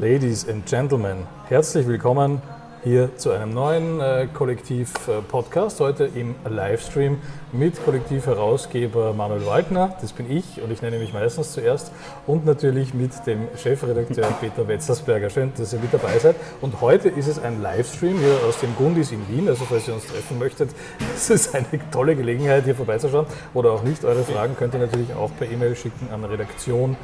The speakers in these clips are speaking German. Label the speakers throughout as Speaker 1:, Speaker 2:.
Speaker 1: Ladies and Gentlemen, herzlich willkommen hier zu einem neuen äh, Kollektiv-Podcast. Heute im Livestream mit Kollektiv-Herausgeber Manuel Waldner, das bin ich und ich nenne mich meistens zuerst, und natürlich mit dem Chefredakteur Peter Wetzersberger. Schön, dass ihr mit dabei seid. Und heute ist es ein Livestream hier aus dem Gundis in Wien. Also, falls ihr uns treffen möchtet, es ist eine tolle Gelegenheit, hier vorbeizuschauen oder auch nicht. Eure Fragen könnt ihr natürlich auch per E-Mail schicken an redaktion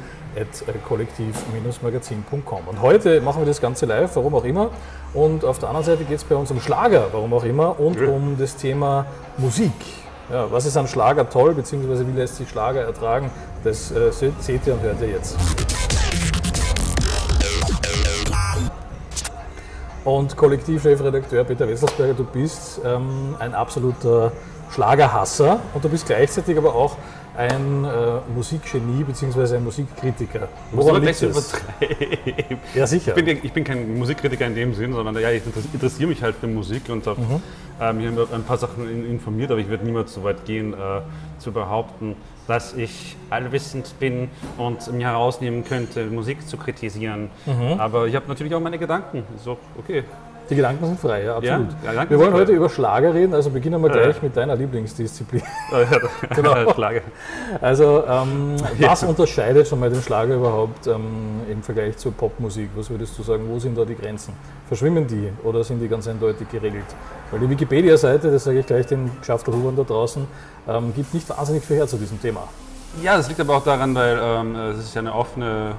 Speaker 1: kollektiv-magazin.com. Und heute machen wir das Ganze live, warum auch immer. Und auf der anderen Seite geht es bei uns um Schlager, warum auch immer, und ja. um das Thema Musik. Ja, was ist an Schlager toll, beziehungsweise wie lässt sich Schlager ertragen, das äh, seht ihr und hört ihr jetzt. Und Kollektivchefredakteur Peter Wesselsberger, du bist ähm, ein absoluter Schlagerhasser und du bist gleichzeitig aber auch ein äh, Musikgenie bzw. ein Musikkritiker.
Speaker 2: Woran liegt es?
Speaker 1: Ja, sicher.
Speaker 2: Ich bin, ich bin, kein Musikkritiker in dem Sinn, sondern ja, ich interessiere mich halt für Musik und habe mhm. ähm, hier ein paar Sachen informiert, aber ich werde niemals so weit gehen, äh, zu behaupten, dass ich allwissend bin und mir herausnehmen könnte, Musik zu kritisieren. Mhm. Aber ich habe natürlich auch meine Gedanken. Auch okay.
Speaker 1: Die Gedanken sind frei, ja, absolut. Ja, wir wollen heute über Schlager reden, also beginnen wir gleich mit deiner Lieblingsdisziplin.
Speaker 2: genau. Schlager.
Speaker 1: Also, ähm, was unterscheidet schon mal den Schlager überhaupt ähm, im Vergleich zur Popmusik? Was würdest du sagen, wo sind da die Grenzen? Verschwimmen die oder sind die ganz eindeutig geregelt? Weil die Wikipedia-Seite, das sage ich gleich den Schaftelhubern da draußen, ähm, gibt nicht wahnsinnig viel her zu diesem Thema.
Speaker 2: Ja, das liegt aber auch daran, weil ähm, es ist ja eine offene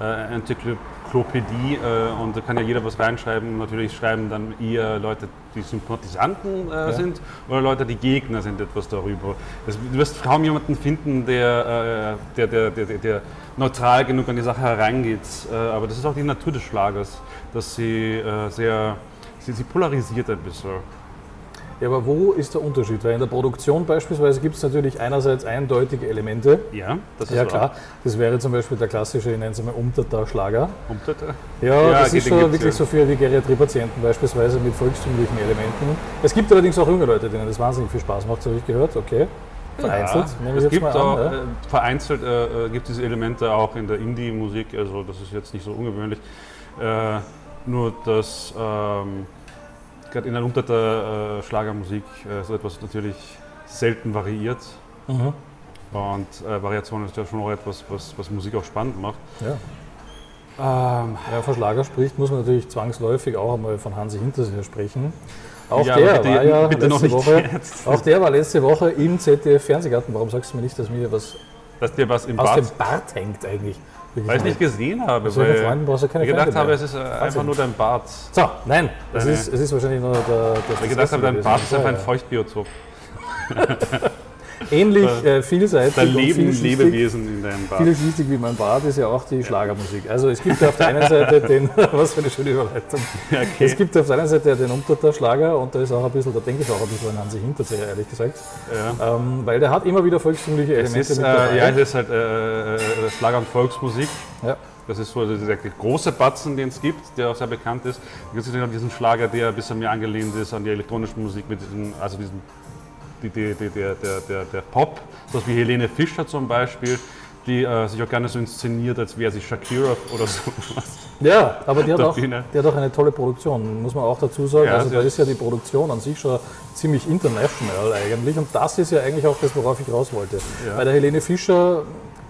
Speaker 2: äh, Enzyklopädie äh, und da kann ja jeder was reinschreiben. Natürlich schreiben dann eher Leute, die Sympathisanten äh, ja. sind oder Leute, die Gegner sind etwas darüber. Das, du wirst kaum jemanden finden, der, äh, der, der, der, der neutral genug an die Sache hereingeht. Äh, aber das ist auch die Natur des Schlagers, dass sie äh, sehr, sie, sie polarisiert ein bisschen.
Speaker 1: Ja, aber wo ist der Unterschied? Weil in der Produktion beispielsweise gibt es natürlich einerseits eindeutige Elemente.
Speaker 2: Ja,
Speaker 1: das ist Ja, klar. Das wäre zum Beispiel der klassische, ich nenne es mal Umtata-Schlager.
Speaker 2: Umtata?
Speaker 1: Ja, ja, das ist schon wirklich ja. so für Geriatriepatienten beispielsweise mit volkstümlichen Elementen. Es gibt allerdings auch junge Leute, denen das wahnsinnig viel Spaß macht, habe ich gehört. Okay.
Speaker 2: Vereinzelt, ja, es gibt auch, an, ja? Äh, vereinzelt äh, äh, gibt es diese Elemente auch in der Indie-Musik, also das ist jetzt nicht so ungewöhnlich. Äh, nur dass ähm, gerade in der Unter der äh, Schlagermusik äh, so etwas natürlich selten variiert. Mhm. Und äh, Variation ist ja schon auch etwas, was, was Musik auch spannend macht.
Speaker 1: Ja. Ähm, ja, von Schlager spricht, muss man natürlich zwangsläufig auch einmal von Hansi Hinterseher sprechen. Auch ja, der bitte, war ja letzte Woche, auch der war letzte Woche im ZDF Fernsehgarten. Warum sagst du mir nicht, dass mir was,
Speaker 2: dass dir was im
Speaker 1: aus Bart, dem Bart hängt eigentlich?
Speaker 2: Weil ich es nicht gesehen habe. Also weil
Speaker 1: Freunden brauchst du keine
Speaker 2: ich gedacht habe, es ist Wahnsinn. einfach nur dein Bart.
Speaker 1: So, nein, es ist, es ist wahrscheinlich nur der.
Speaker 2: der ich gedacht habe, dein Bart ist einfach ein Feuchtbiotop.
Speaker 1: Ähnlich äh, vielseitig.
Speaker 2: Da leben Lebewesen in deinem Bart.
Speaker 1: Vielschichtig wie mein Bart ist ja auch die Schlagermusik. Also es gibt auf der einen Seite den, was für eine schöne Überleitung. Okay. Es gibt auf der einen Seite den Umtutter Schlager und da ist auch ein bisschen, da denke ich auch ein bisschen an Hansi Hinterseher, ehrlich gesagt. Ja. Ähm, weil der hat immer wieder volkstümliche Elemente
Speaker 2: es ist, mit dabei. Äh, ja, es ist halt äh, äh, Schlager und Volksmusik. Ja. Das ist so dieser große Batzen, den es gibt, der auch sehr bekannt ist. Es gibt diesen Schlager, der ein bisschen mehr angelehnt ist an die elektronische Musik, mit diesem, also diesen die, die, die, der, der, der, Pop, so wie Helene Fischer zum Beispiel, die äh, sich auch gerne so inszeniert, als wäre sie Shakira oder sowas.
Speaker 1: Ja, aber die hat, auch, die hat auch eine tolle Produktion, muss man auch dazu sagen. Ja, also da ist ja die Produktion an sich schon ziemlich international eigentlich und das ist ja eigentlich auch das, worauf ich raus wollte. Ja. Bei der Helene Fischer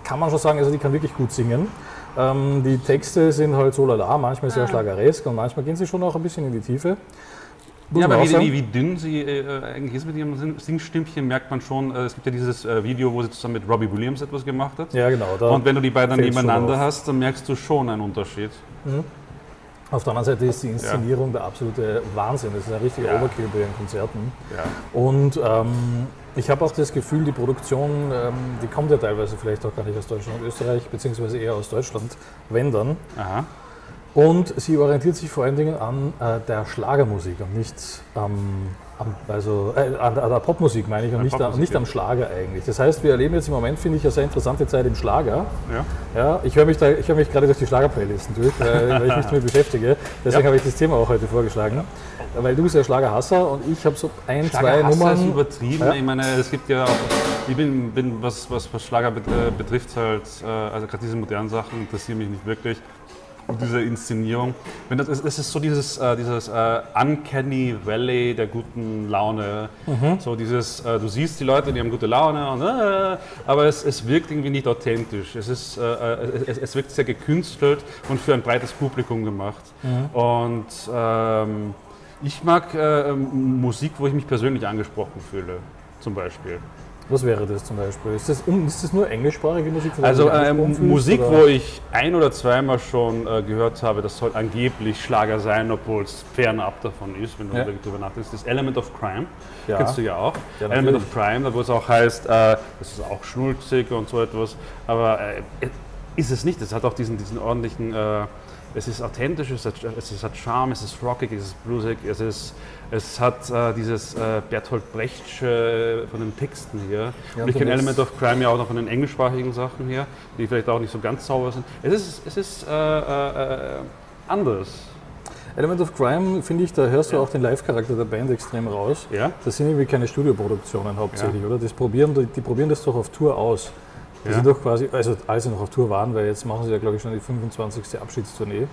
Speaker 1: kann man schon sagen, also die kann wirklich gut singen. Ähm, die Texte sind halt so lala, manchmal sehr ah. schlageresk und manchmal gehen sie schon auch ein bisschen in die Tiefe.
Speaker 2: Ja, aber wie, wie, wie, dünn sie äh, eigentlich ist mit ihrem Singstimmchen, merkt man schon. Äh, es gibt ja dieses äh, Video, wo sie zusammen mit Robbie Williams etwas gemacht hat.
Speaker 1: Ja, genau.
Speaker 2: Und wenn du die beiden nebeneinander hast, dann merkst du schon einen Unterschied. Mhm.
Speaker 1: Auf der anderen Seite ist die Inszenierung ja. der absolute Wahnsinn. Das ist ein richtiger ja. Overkill bei ihren Konzerten. Ja. Und ähm, ich habe auch das Gefühl, die Produktion, ähm, die kommt ja teilweise vielleicht auch gar nicht aus Deutschland und Österreich, beziehungsweise eher aus Deutschland, wenn dann. Aha. Und sie orientiert sich vor allen Dingen an äh, der Schlagermusik und nicht ähm, am, also, äh, an, der Popmusik, meine ich, und nicht, nicht am Schlager eigentlich. Das heißt, wir erleben jetzt im Moment, finde ich, eine sehr interessante Zeit im Schlager. Ja. Ja, ich höre mich, hör mich gerade durch die Schlagerplaylisten durch, weil, weil ich mich damit beschäftige. Deswegen ja. habe ich das Thema auch heute vorgeschlagen. Weil du bist ja Schlagerhasser und ich habe so ein, zwei Nummern. ist
Speaker 2: übertrieben. Ich meine, es gibt ja auch, ich bin, bin was, was, was Schlager betrifft, halt, äh, also gerade diese modernen Sachen interessieren mich nicht wirklich. Diese Inszenierung. Wenn das, ist, das ist so dieses, äh, dieses äh, Uncanny Valley der guten Laune. Mhm. So dieses, äh, du siehst die Leute, die haben gute Laune, und, äh, aber es, es wirkt irgendwie nicht authentisch. Es, ist, äh, äh, es, es, wirkt sehr gekünstelt und für ein breites Publikum gemacht. Mhm. Und ähm, ich mag Musik, wo ich mich persönlich angesprochen fühle, zum Beispiel.
Speaker 1: Was wäre das zum Beispiel? Ist das, ist das nur englischsprachige Musik?
Speaker 2: Also ähm, Musik, oder? wo ich ein oder zweimal schon äh, gehört habe, das soll angeblich Schlager sein, obwohl es fernab davon ist, wenn du ja. darüber nachdenkst. Das Element of Crime, ja. kennst du ja auch. Ja, Element of Crime, wo es auch heißt, äh, das ist auch schnulzig und so etwas, aber äh, ist es nicht. Es hat auch diesen, diesen ordentlichen äh, es ist authentisch, es hat, es hat Charme, es ist rockig, es ist bluesig, es, ist, es hat äh, dieses äh, Bertolt Brechtsche von den Texten hier. Ja, und ich kenne Element of Crime ja auch noch von den englischsprachigen Sachen hier, die vielleicht auch nicht so ganz sauber sind. Es ist, es ist äh, äh, äh anders.
Speaker 1: Element of Crime, finde ich, da hörst du ja. auch den Live-Charakter der Band extrem raus. Ja. Das sind irgendwie keine Studioproduktionen hauptsächlich, ja. oder? Das probieren, die, die probieren das doch auf Tour aus. Die ja. sind doch quasi, also als sie noch auf Tour waren, weil jetzt machen sie ja, glaube ich, schon die 25. Abschiedstournee.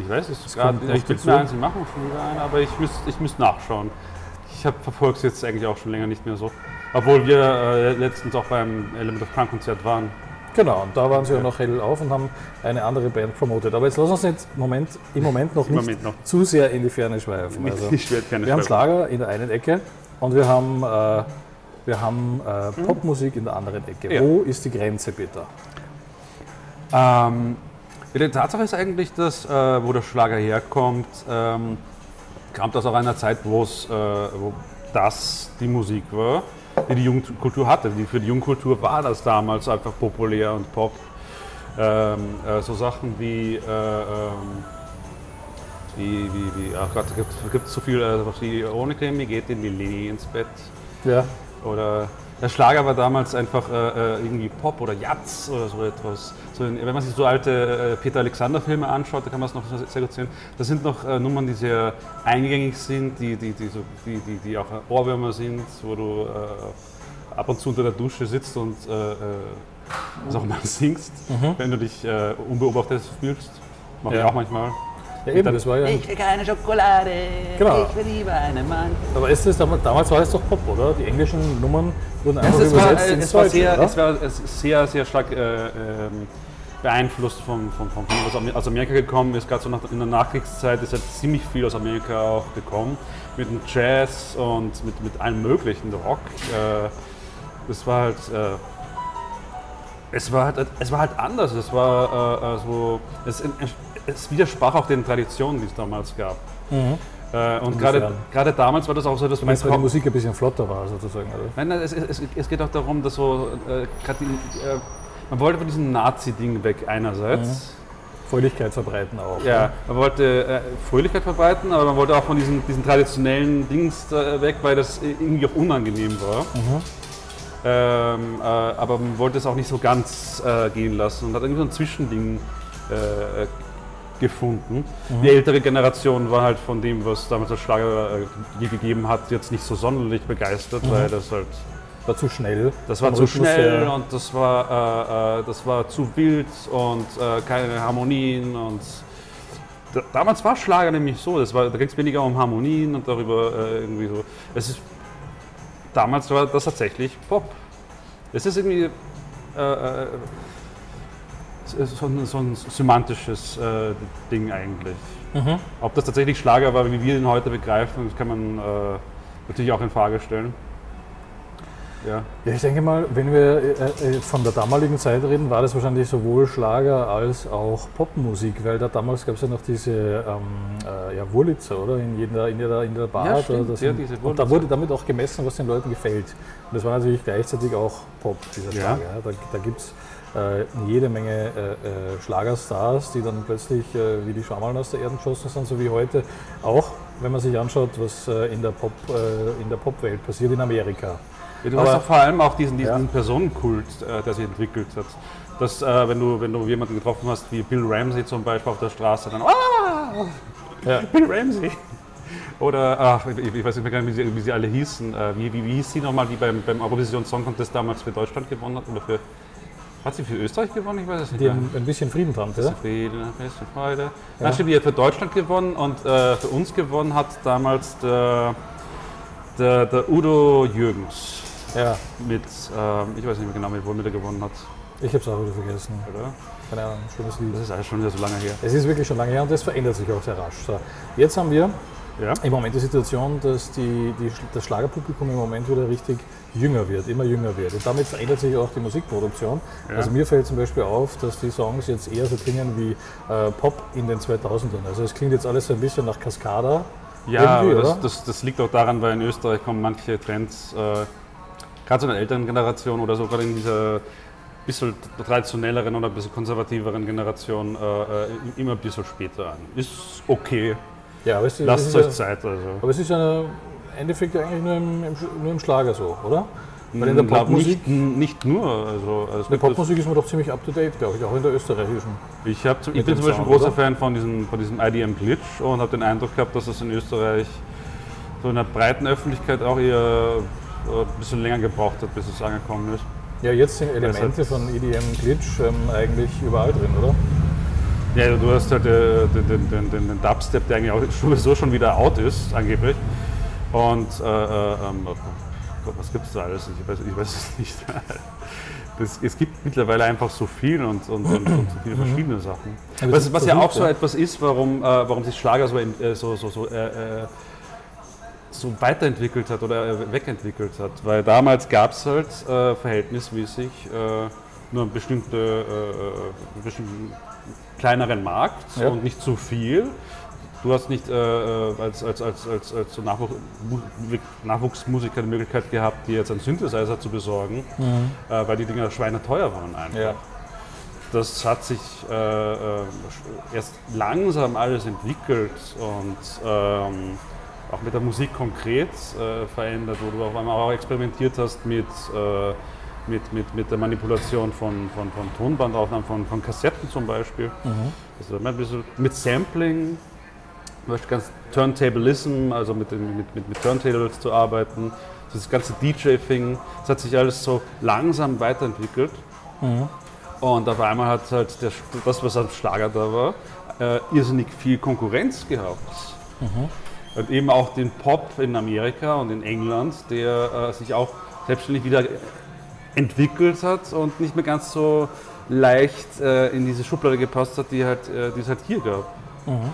Speaker 2: Ich weiß es gerade, ich bin mir ein, sie machen schon wieder eine, aber ich müsste ich müsst nachschauen. Ich verfolge es jetzt eigentlich auch schon länger nicht mehr so. Obwohl wir äh, letztens auch beim Element of Crime Konzert waren.
Speaker 1: Genau, und da waren sie ja noch hell auf und haben eine andere Band promotet. Aber jetzt lass uns jetzt Moment, im Moment noch nicht Moment noch. zu sehr in die Ferne schweifen. Also, wir haben Schlager in der einen Ecke und wir haben äh, wir haben äh, mhm. Popmusik in der anderen Ecke. Ja. Wo ist die Grenze, Peter?
Speaker 2: Ähm, die Tatsache ist eigentlich, dass, äh, wo der Schlager herkommt, ähm, kam das auch einer Zeit, äh, wo das die Musik war, die die Jugendkultur hatte. Die, für die Jugendkultur war das damals einfach populär und Pop. Ähm, äh, so Sachen wie, äh, ähm, wie, wie, wie, ach Gott, gibt es so viel, äh, wie ohne Creme geht in die Leni ins Bett. Ja. Oder der Schlager war damals einfach äh, äh, irgendwie Pop oder Jazz oder so etwas. So, wenn man sich so alte äh, Peter Alexander-Filme anschaut, da kann man es noch sehr gut sehen. Das sind noch äh, Nummern, die sehr eingängig sind, die, die, die, so, die, die, die auch Ohrwürmer sind, wo du äh, ab und zu unter der Dusche sitzt und äh, was auch mal singst, mhm. wenn du dich unbeobachtet fühlst. Mache ja. ich auch manchmal.
Speaker 1: Ja, eben, das war ja.
Speaker 3: Ich will keine Schokolade,
Speaker 1: genau.
Speaker 3: ich will lieber einen Mann.
Speaker 1: Aber ist das, damals war es doch Pop, oder? Die englischen Nummern wurden einfach
Speaker 2: es
Speaker 1: übersetzt
Speaker 2: war, ins es war sehr, Es war sehr, sehr stark äh, ähm, beeinflusst von, von, von, was aus Amerika gekommen ist. Gerade so nach, in der Nachkriegszeit ist ja ziemlich viel aus Amerika auch gekommen. Mit dem Jazz und mit, mit allem möglichen, Rock. Äh, das war halt... Äh, es war halt, es war halt anders. Es war äh, äh so, es, es widersprach auch den Traditionen, die es damals gab. Mhm. Äh, und gerade damals war das auch so, dass
Speaker 1: meinst, weil die Musik ein bisschen flotter war, sozusagen, oder?
Speaker 2: Nein, nein es, es, es geht auch darum, dass so, äh, die, äh, man wollte von diesem Nazi-Ding weg einerseits. Mhm.
Speaker 1: Fröhlichkeit verbreiten auch.
Speaker 2: Ja, ne? man wollte äh, Fröhlichkeit verbreiten, aber man wollte auch von diesen, diesen traditionellen Dings äh, weg, weil das irgendwie auch unangenehm war. Mhm. Ähm, äh, aber man wollte es auch nicht so ganz gehen lassen und hat irgendwie so ein Zwischending gefunden. Mhm. Die ältere Generation war halt von dem, was damals der Schlager äh, gegeben hat, jetzt nicht so sonderlich begeistert, mhm. weil das halt
Speaker 1: war zu schnell.
Speaker 2: Das war zu Rhythmus schnell her. und das war, äh, äh, das war zu wild und äh, keine Harmonien und da, damals war Schlager nämlich so, das war, da ging es weniger um Harmonien und darüber äh, irgendwie so. Es ist, damals war das tatsächlich Pop. Es ist irgendwie äh, äh, so ein, so ein semantisches äh, Ding eigentlich. Mhm. Ob das tatsächlich Schlager war, wie wir ihn heute begreifen, das kann man äh, natürlich auch in Frage stellen.
Speaker 1: Ja. ja, ich denke mal, wenn wir äh, äh, von der damaligen Zeit reden, war das wahrscheinlich sowohl Schlager als auch Popmusik, weil da damals gab es ja noch diese ähm, äh, ja, Wurlitzer, oder? In jeder, in jeder, in der Bar. Ja,
Speaker 2: stimmt,
Speaker 1: oder
Speaker 2: ja,
Speaker 1: sind, und da wurde damit auch gemessen, was den Leuten gefällt. Und das war natürlich gleichzeitig auch Pop, dieser Schlager. Ja. Da, da gibt es äh, jede Menge äh, äh, Schlagerstars, die dann plötzlich äh, wie die Schwammerl aus der Erde geschossen sind, so wie heute. Auch wenn man sich anschaut, was äh, in der Pop, in der Popwelt passiert in Amerika.
Speaker 2: Ja, du Aber, hast vor allem auch diesen, diesen ja. Personenkult, der sich entwickelt hat. Dass, wenn, du, wenn du jemanden getroffen hast, wie Bill Ramsey zum Beispiel auf der Straße, dann ah, ja. Bill Ramsey. Oder, ach, ich, ich weiß nicht mehr, wie sie, wie sie alle hießen. Wie, wie, wie hieß sie nochmal, die beim, beim Eurovision Song Contest damals für Deutschland gewonnen hat? Oder für Hat sie für Österreich gewonnen? Ich weiß es nicht.
Speaker 1: Die haben ein bisschen Frieden dran,
Speaker 2: oder? Frieden, ein bisschen Freude. Ja. Dann stimmt, die hat für Deutschland gewonnen und äh, für uns gewonnen hat damals der, der, der Udo Jürgens. Ja. Mit, äh, ich weiß nicht mehr genau, mit womit er gewonnen hat.
Speaker 1: Ich habe es auch wieder vergessen. Oder?
Speaker 2: Keine Ahnung, schönes Lied. Das ist alles schon wieder so lange her.
Speaker 1: Es ist wirklich schon lange her und das verändert sich auch sehr rasch. So, jetzt haben wir ja. im Moment die Situation, dass die, die, das Schlagerpublikum im Moment wieder richtig jünger wird, immer jünger wird. Und damit verändert sich auch die Musikproduktion. Ja. Also mir fällt zum Beispiel auf, dass die Songs jetzt eher so klingen wie äh, Pop in den 2000ern. Also es klingt jetzt alles so ein bisschen nach Cascada.
Speaker 2: Ja, das, das, das, liegt auch daran, weil in Österreich kommen manche Trends, äh, gerade so in der älteren Generation oder sogar in dieser bisschen traditionelleren oder ein bisschen konservativeren Generation äh, äh immer ein bisschen später an. Ist okay. Ja, aber es, Lasst es euch ja, Zeit. Also.
Speaker 1: Aber es ist ja im Endeffekt eigentlich nur im, im, nur im Schlager so, oder?
Speaker 2: Weil in der Popmusik. Nicht, nicht, nur. Also,
Speaker 1: also in der Popmusik ist man doch ziemlich up to date, glaube ich, auch in der österreichischen.
Speaker 2: Ich, hab, ich bin zum Beispiel ein großer oder? Fan von diesem, von diesem IDM Glitch und habe den Eindruck gehabt, dass es in Österreich so in der breiten Öffentlichkeit auch eher äh, ein bisschen länger gebraucht hat, bis es angekommen ist.
Speaker 1: Ja, jetzt sind Elemente von EDM Glitch ähm, eigentlich überall drin, oder?
Speaker 2: Ja, du hast halt äh, den, den, den, den, Dubstep, der eigentlich auch sowieso schon wieder out ist, angeblich. Und äh, äh, ähm, oh Gott, was gibt es da alles? Ich weiß, ich weiß es nicht. Das, es gibt mittlerweile einfach so viel und, und, und, und so viele mhm. verschiedene Sachen. Was, was ja auch so etwas ist, warum, äh, warum sich Schlager so, äh, so, so, so äh, so weiterentwickelt hat oder äh, wegentwickelt hat. Weil damals gab es halt äh, verhältnismäßig äh, nur einen bestimmten, äh, äh bestimmten kleineren Markt ja. und nicht zu viel. Du hast nicht äh, als, als, als, als, als so Nachwuch Nachwuchsmusiker die Möglichkeit gehabt, dir jetzt einen Synthesizer zu besorgen, mhm. weil die Dinger schweineteuer waren einfach. Ja. Das hat sich erst langsam alles entwickelt und ähm, auch mit der Musik konkret äh, verändert, wo du auf einmal auch experimentiert hast mit, äh, mit, mit, mit der Manipulation von, von, von Tonbandaufnahmen, von, von Kassetten zum Beispiel. Mhm. Also mit Sampling, ganz Turntablism, also mit, mit, mit, mit Turntables zu arbeiten, das ganze DJ-Thing, das hat sich alles so langsam weiterentwickelt. Mhm. Und auf einmal hat halt der, das, was als Schlager da war, äh, irrsinnig viel Konkurrenz gehabt. Mhm. Und eben auch den Pop in Amerika und in England, der äh, sich auch selbstständig wieder entwickelt hat und nicht mehr ganz so leicht äh, in diese Schublade gepasst hat, die, halt, äh, die es halt hier gab. Mhm.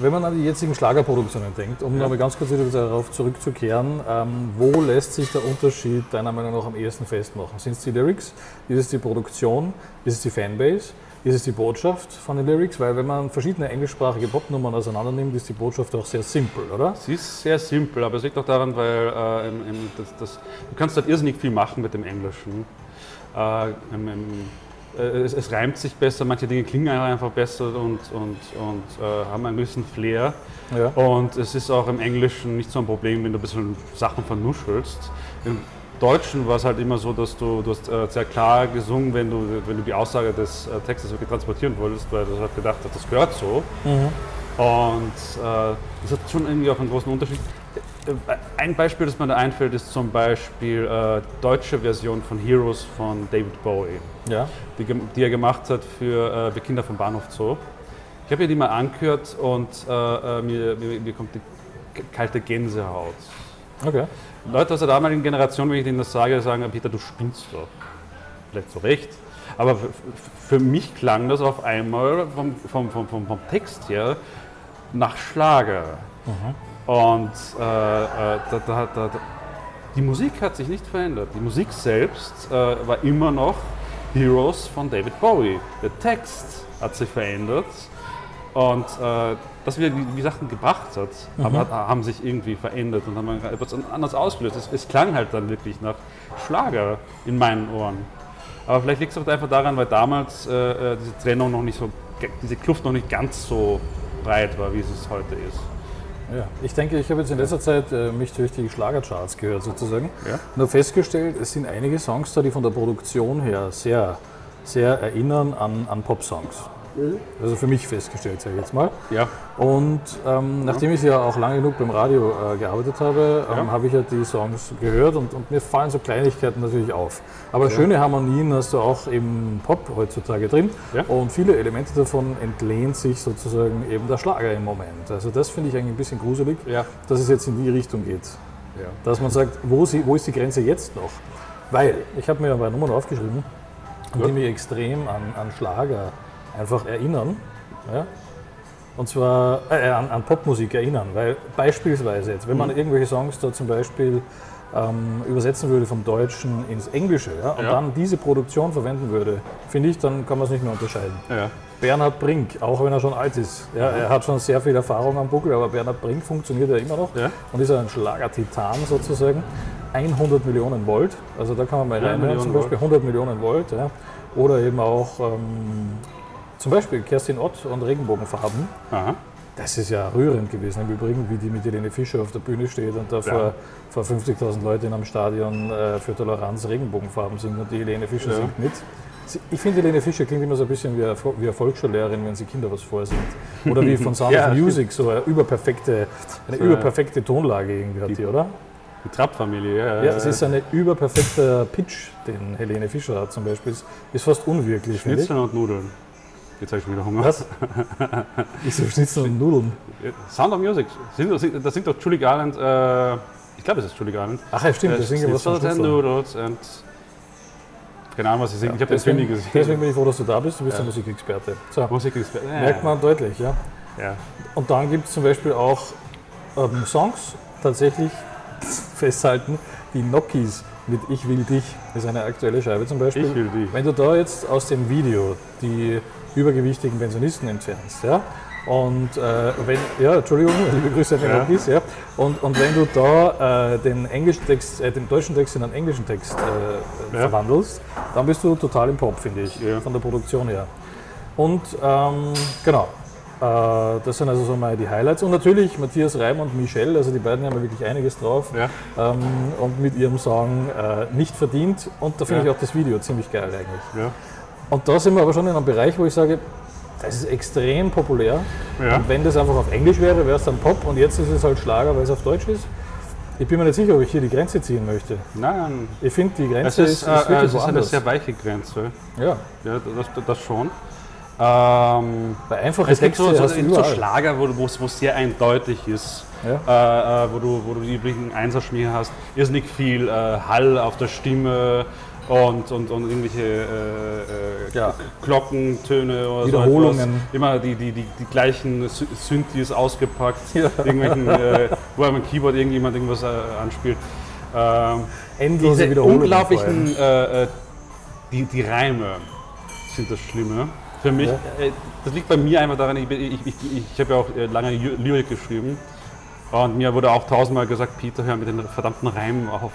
Speaker 1: Wenn man an die jetzigen Schlagerproduktionen denkt, um ja. nochmal ganz kurz wieder darauf zurückzukehren, ähm, wo lässt sich der Unterschied deiner Meinung nach am ehesten festmachen? Sind es die Lyrics? Ist es die Produktion? Ist es die Fanbase? ist es die Botschaft von den Lyrics, weil wenn man verschiedene englischsprachige Popnummern auseinander nimmt, ist die Botschaft auch sehr simpel, oder?
Speaker 2: Sie ist sehr simpel, aber es liegt auch daran, weil äh, im, im, das, das, du kannst halt irrsinnig viel machen mit dem Englischen. Äh, im, es, es, reimt sich besser, manche Dinge klingen einfach besser und, und, und äh, haben einen gewissen Flair. Ja. Und es ist auch im Englischen nicht so ein Problem, wenn du ein bisschen Sachen vernuschelst. Im, Deutschen war es halt immer so, dass du, du hast äh, sehr klar gesungen, wenn du, wenn du die Aussage des äh, Textes wirklich transportieren wolltest, weil du halt gedacht hast, das gehört so. Mhm. Und äh, das hat schon irgendwie auch einen großen Unterschied. Äh, ein Beispiel, das mir da einfällt, ist zum Beispiel äh, deutsche Version von Heroes von David Bowie, ja. die, die er gemacht hat für äh, Kinder vom Bahnhof Zoo. Ich habe mir die mal angehört und äh, äh, mir, mir, mir kommt die kalte Gänsehaut. Okay. Leute aus der damaligen Generation, wenn ich denen das sage, sagen, Peter, du spinnst doch. Vielleicht zu Recht. Aber für mich klang das auf einmal vom, vom, vom, vom, vom Text her nach Schlager. Mhm. Und äh, äh, da, da, da, die Musik hat sich nicht verändert. Die Musik selbst äh, war immer noch Heroes von David Bowie. Der Text hat sich verändert und äh, dass wir die, Sachen gebracht hat, mhm. aber, haben sich irgendwie verändert und haben etwas anders ausgelöst. Es, es, klang halt dann wirklich nach Schlager in meinen Ohren. Aber vielleicht liegt es auch einfach daran, weil damals äh, äh, diese Trennung noch nicht so, diese Kluft noch nicht ganz so breit war, wie es heute ist.
Speaker 1: Ja, ich denke, ich habe jetzt in letzter Zeit äh, mich durch die Schlagercharts gehört sozusagen ja? habe festgestellt, es sind einige Songs da, die von der Produktion her sehr, sehr erinnern an, an Pop-Songs. Also für mich festgestellt, sage ich jetzt mal.
Speaker 2: Ja.
Speaker 1: Und ähm, nachdem ich ja auch lange genug beim Radio äh, gearbeitet habe, ähm,
Speaker 2: Ja.
Speaker 1: habe ich ja die Songs gehört und, und mir fallen so Kleinigkeiten natürlich auf. Aber schöne Harmonien hast du auch im Pop heutzutage drin.
Speaker 2: Ja.
Speaker 1: Und viele Elemente davon entlehnt sich sozusagen eben der Schlager im Moment. Also das finde ich eigentlich ein bisschen gruselig,
Speaker 2: Ja.
Speaker 1: dass es jetzt in die Richtung geht.
Speaker 2: Ja.
Speaker 1: Dass man sagt, wo, sie, wo ist die Grenze jetzt noch? Weil, ich habe mir ein paar Nummern aufgeschrieben, die mich extrem an, an Schlager einfach erinnern. Ja? Und zwar äh, an, an Popmusik erinnern. Weil beispielsweise jetzt, wenn man
Speaker 2: Mhm.
Speaker 1: irgendwelche Songs da zum Beispiel ähm, übersetzen würde vom Deutschen ins Englische ja, und
Speaker 2: Ja.
Speaker 1: dann diese Produktion verwenden würde, finde ich, dann kann man es nicht mehr unterscheiden.
Speaker 2: Ja.
Speaker 1: Bernhard Brink, auch wenn er schon alt ist. Ja, er hat schon sehr viel Erfahrung am Buckel, aber Bernhard Brink funktioniert ja immer noch und ist ein Schlager-Titan sozusagen. 100 Millionen Volt, also da kann man mal reinhören, zum Beispiel 100 Millionen Volt. Ja. Oder eben auch ähm, zum Beispiel Kerstin Ott und Regenbogenfarben.
Speaker 2: Aha.
Speaker 1: Das ist ja rührend gewesen im Übrigen, wie die mit Helene Fischer auf der Bühne steht und da vor, vor 50.000 Leuten in einem Stadion äh, für Toleranz Regenbogenfarben singt und die Helene Fischer
Speaker 2: Ja.
Speaker 1: singt mit. Ich finde, Helene Fischer klingt immer so ein bisschen wie eine, wie eine Volksschullehrerin, wenn sie Kinder was vorsingt. Oder wie von Sound
Speaker 2: Ja,
Speaker 1: of Music, so eine überperfekte, eine
Speaker 2: So,
Speaker 1: überperfekte Tonlage irgendwie hat die, oder?
Speaker 2: Die Trapp-Familie, ja.
Speaker 1: Ja, es ist ein überperfekter Pitch, den Helene Fischer hat zum Beispiel. Ist, ist fast unwirklich.
Speaker 2: Schnitzel und Nudeln. Jetzt habe ich schon wieder Hunger.
Speaker 1: Was? Ich so Schnitzel und Nudeln.
Speaker 2: Sound of Music. Sind, sind- das singt doch Julie Garland. Äh, ich glaube, es ist Julie Garland.
Speaker 1: Ach ja, stimmt,
Speaker 2: Äh,
Speaker 1: das singt was von
Speaker 2: and. Noodles and. Keine Ahnung, was sie singt. ich habe den Film
Speaker 1: Deswegen,
Speaker 2: nie gesehen.
Speaker 1: deswegen bin ich froh, dass du da bist. Du bist
Speaker 2: Ja.
Speaker 1: ein Musikexperte. So,
Speaker 2: Musik ist. Äh,
Speaker 1: merkt man deutlich, ja.
Speaker 2: Ja.
Speaker 1: Und dann gibt es zum Beispiel auch ähm, Songs, tatsächlich festhalten, die Nokis mit Ich will dich, das ist eine aktuelle Scheibe zum Beispiel.
Speaker 2: Ich will dich.
Speaker 1: Wenn du da jetzt aus dem Video die übergewichtigen Pensionisten entfernst, ja, und äh, wenn, ja, Entschuldigung, liebe Grüße an die
Speaker 2: Ja.
Speaker 1: Nokis, ja, und, und wenn du da äh, den, englischen Text, äh, den deutschen Text in einen englischen Text äh,
Speaker 2: Ja.
Speaker 1: verwandelst, dann bist du total im Pop, finde ich,
Speaker 2: Ja.
Speaker 1: von der Produktion her. Und ähm, genau, äh, das sind also so mal die Highlights. Und natürlich Matthias Reim und Michelle, also die beiden haben ja wirklich einiges drauf.
Speaker 2: Ja.
Speaker 1: Ähm, und mit ihrem Song äh, Nicht verdient. Und da finde ich auch das Video ziemlich geil eigentlich. Und da sind wir aber schon in einem Bereich, wo ich sage, das ist extrem populär.
Speaker 2: Ja.
Speaker 1: Und wenn das einfach auf Englisch wäre, wäre es dann Pop. Und jetzt ist es halt Schlager, weil es auf Deutsch ist. Ich bin mir nicht sicher, ob ich hier die Grenze ziehen möchte.
Speaker 2: Nein,
Speaker 1: Ich finde, die
Speaker 2: es
Speaker 1: Grenze
Speaker 2: ist,
Speaker 1: ist, ist,
Speaker 2: äh,
Speaker 1: wirklich
Speaker 2: es ist eine sehr weiche Grenze.
Speaker 1: ja,
Speaker 2: Ja, das, das schon. Ähm,
Speaker 1: weil einfache
Speaker 2: es gibt
Speaker 1: Texte
Speaker 2: so, so, so
Speaker 1: überall.
Speaker 2: Schlager, wo es es sehr eindeutig ist.
Speaker 1: Ja.
Speaker 2: äh, äh, wo, du, wo du die üblichen Einserschmier hast, irrsinnig viel äh, Hall auf der Stimme und, und, und irgendwelche äh, äh,
Speaker 1: Ja.
Speaker 2: Glockentöne oder
Speaker 1: Wiederholungen.
Speaker 2: So etwas. Immer die, die, die, die gleichen Sy- Synthes ausgepackt,
Speaker 1: Ja.
Speaker 2: irgendwelchen, äh, wo am Keyboard irgendjemand irgendwas äh, anspielt. Ähm,
Speaker 1: Endlose
Speaker 2: diese
Speaker 1: Wiederholungen.
Speaker 2: unglaublichen, äh, äh, die, die Reime sind das Schlimme. Für mich,
Speaker 1: Ja.
Speaker 2: das liegt bei mir einfach daran, ich, ich, ich, ich, habe ja auch lange Ly- Lyrik geschrieben. Und mir wurde auch tausendmal gesagt, Peter, hör mit den verdammten Reimen auf.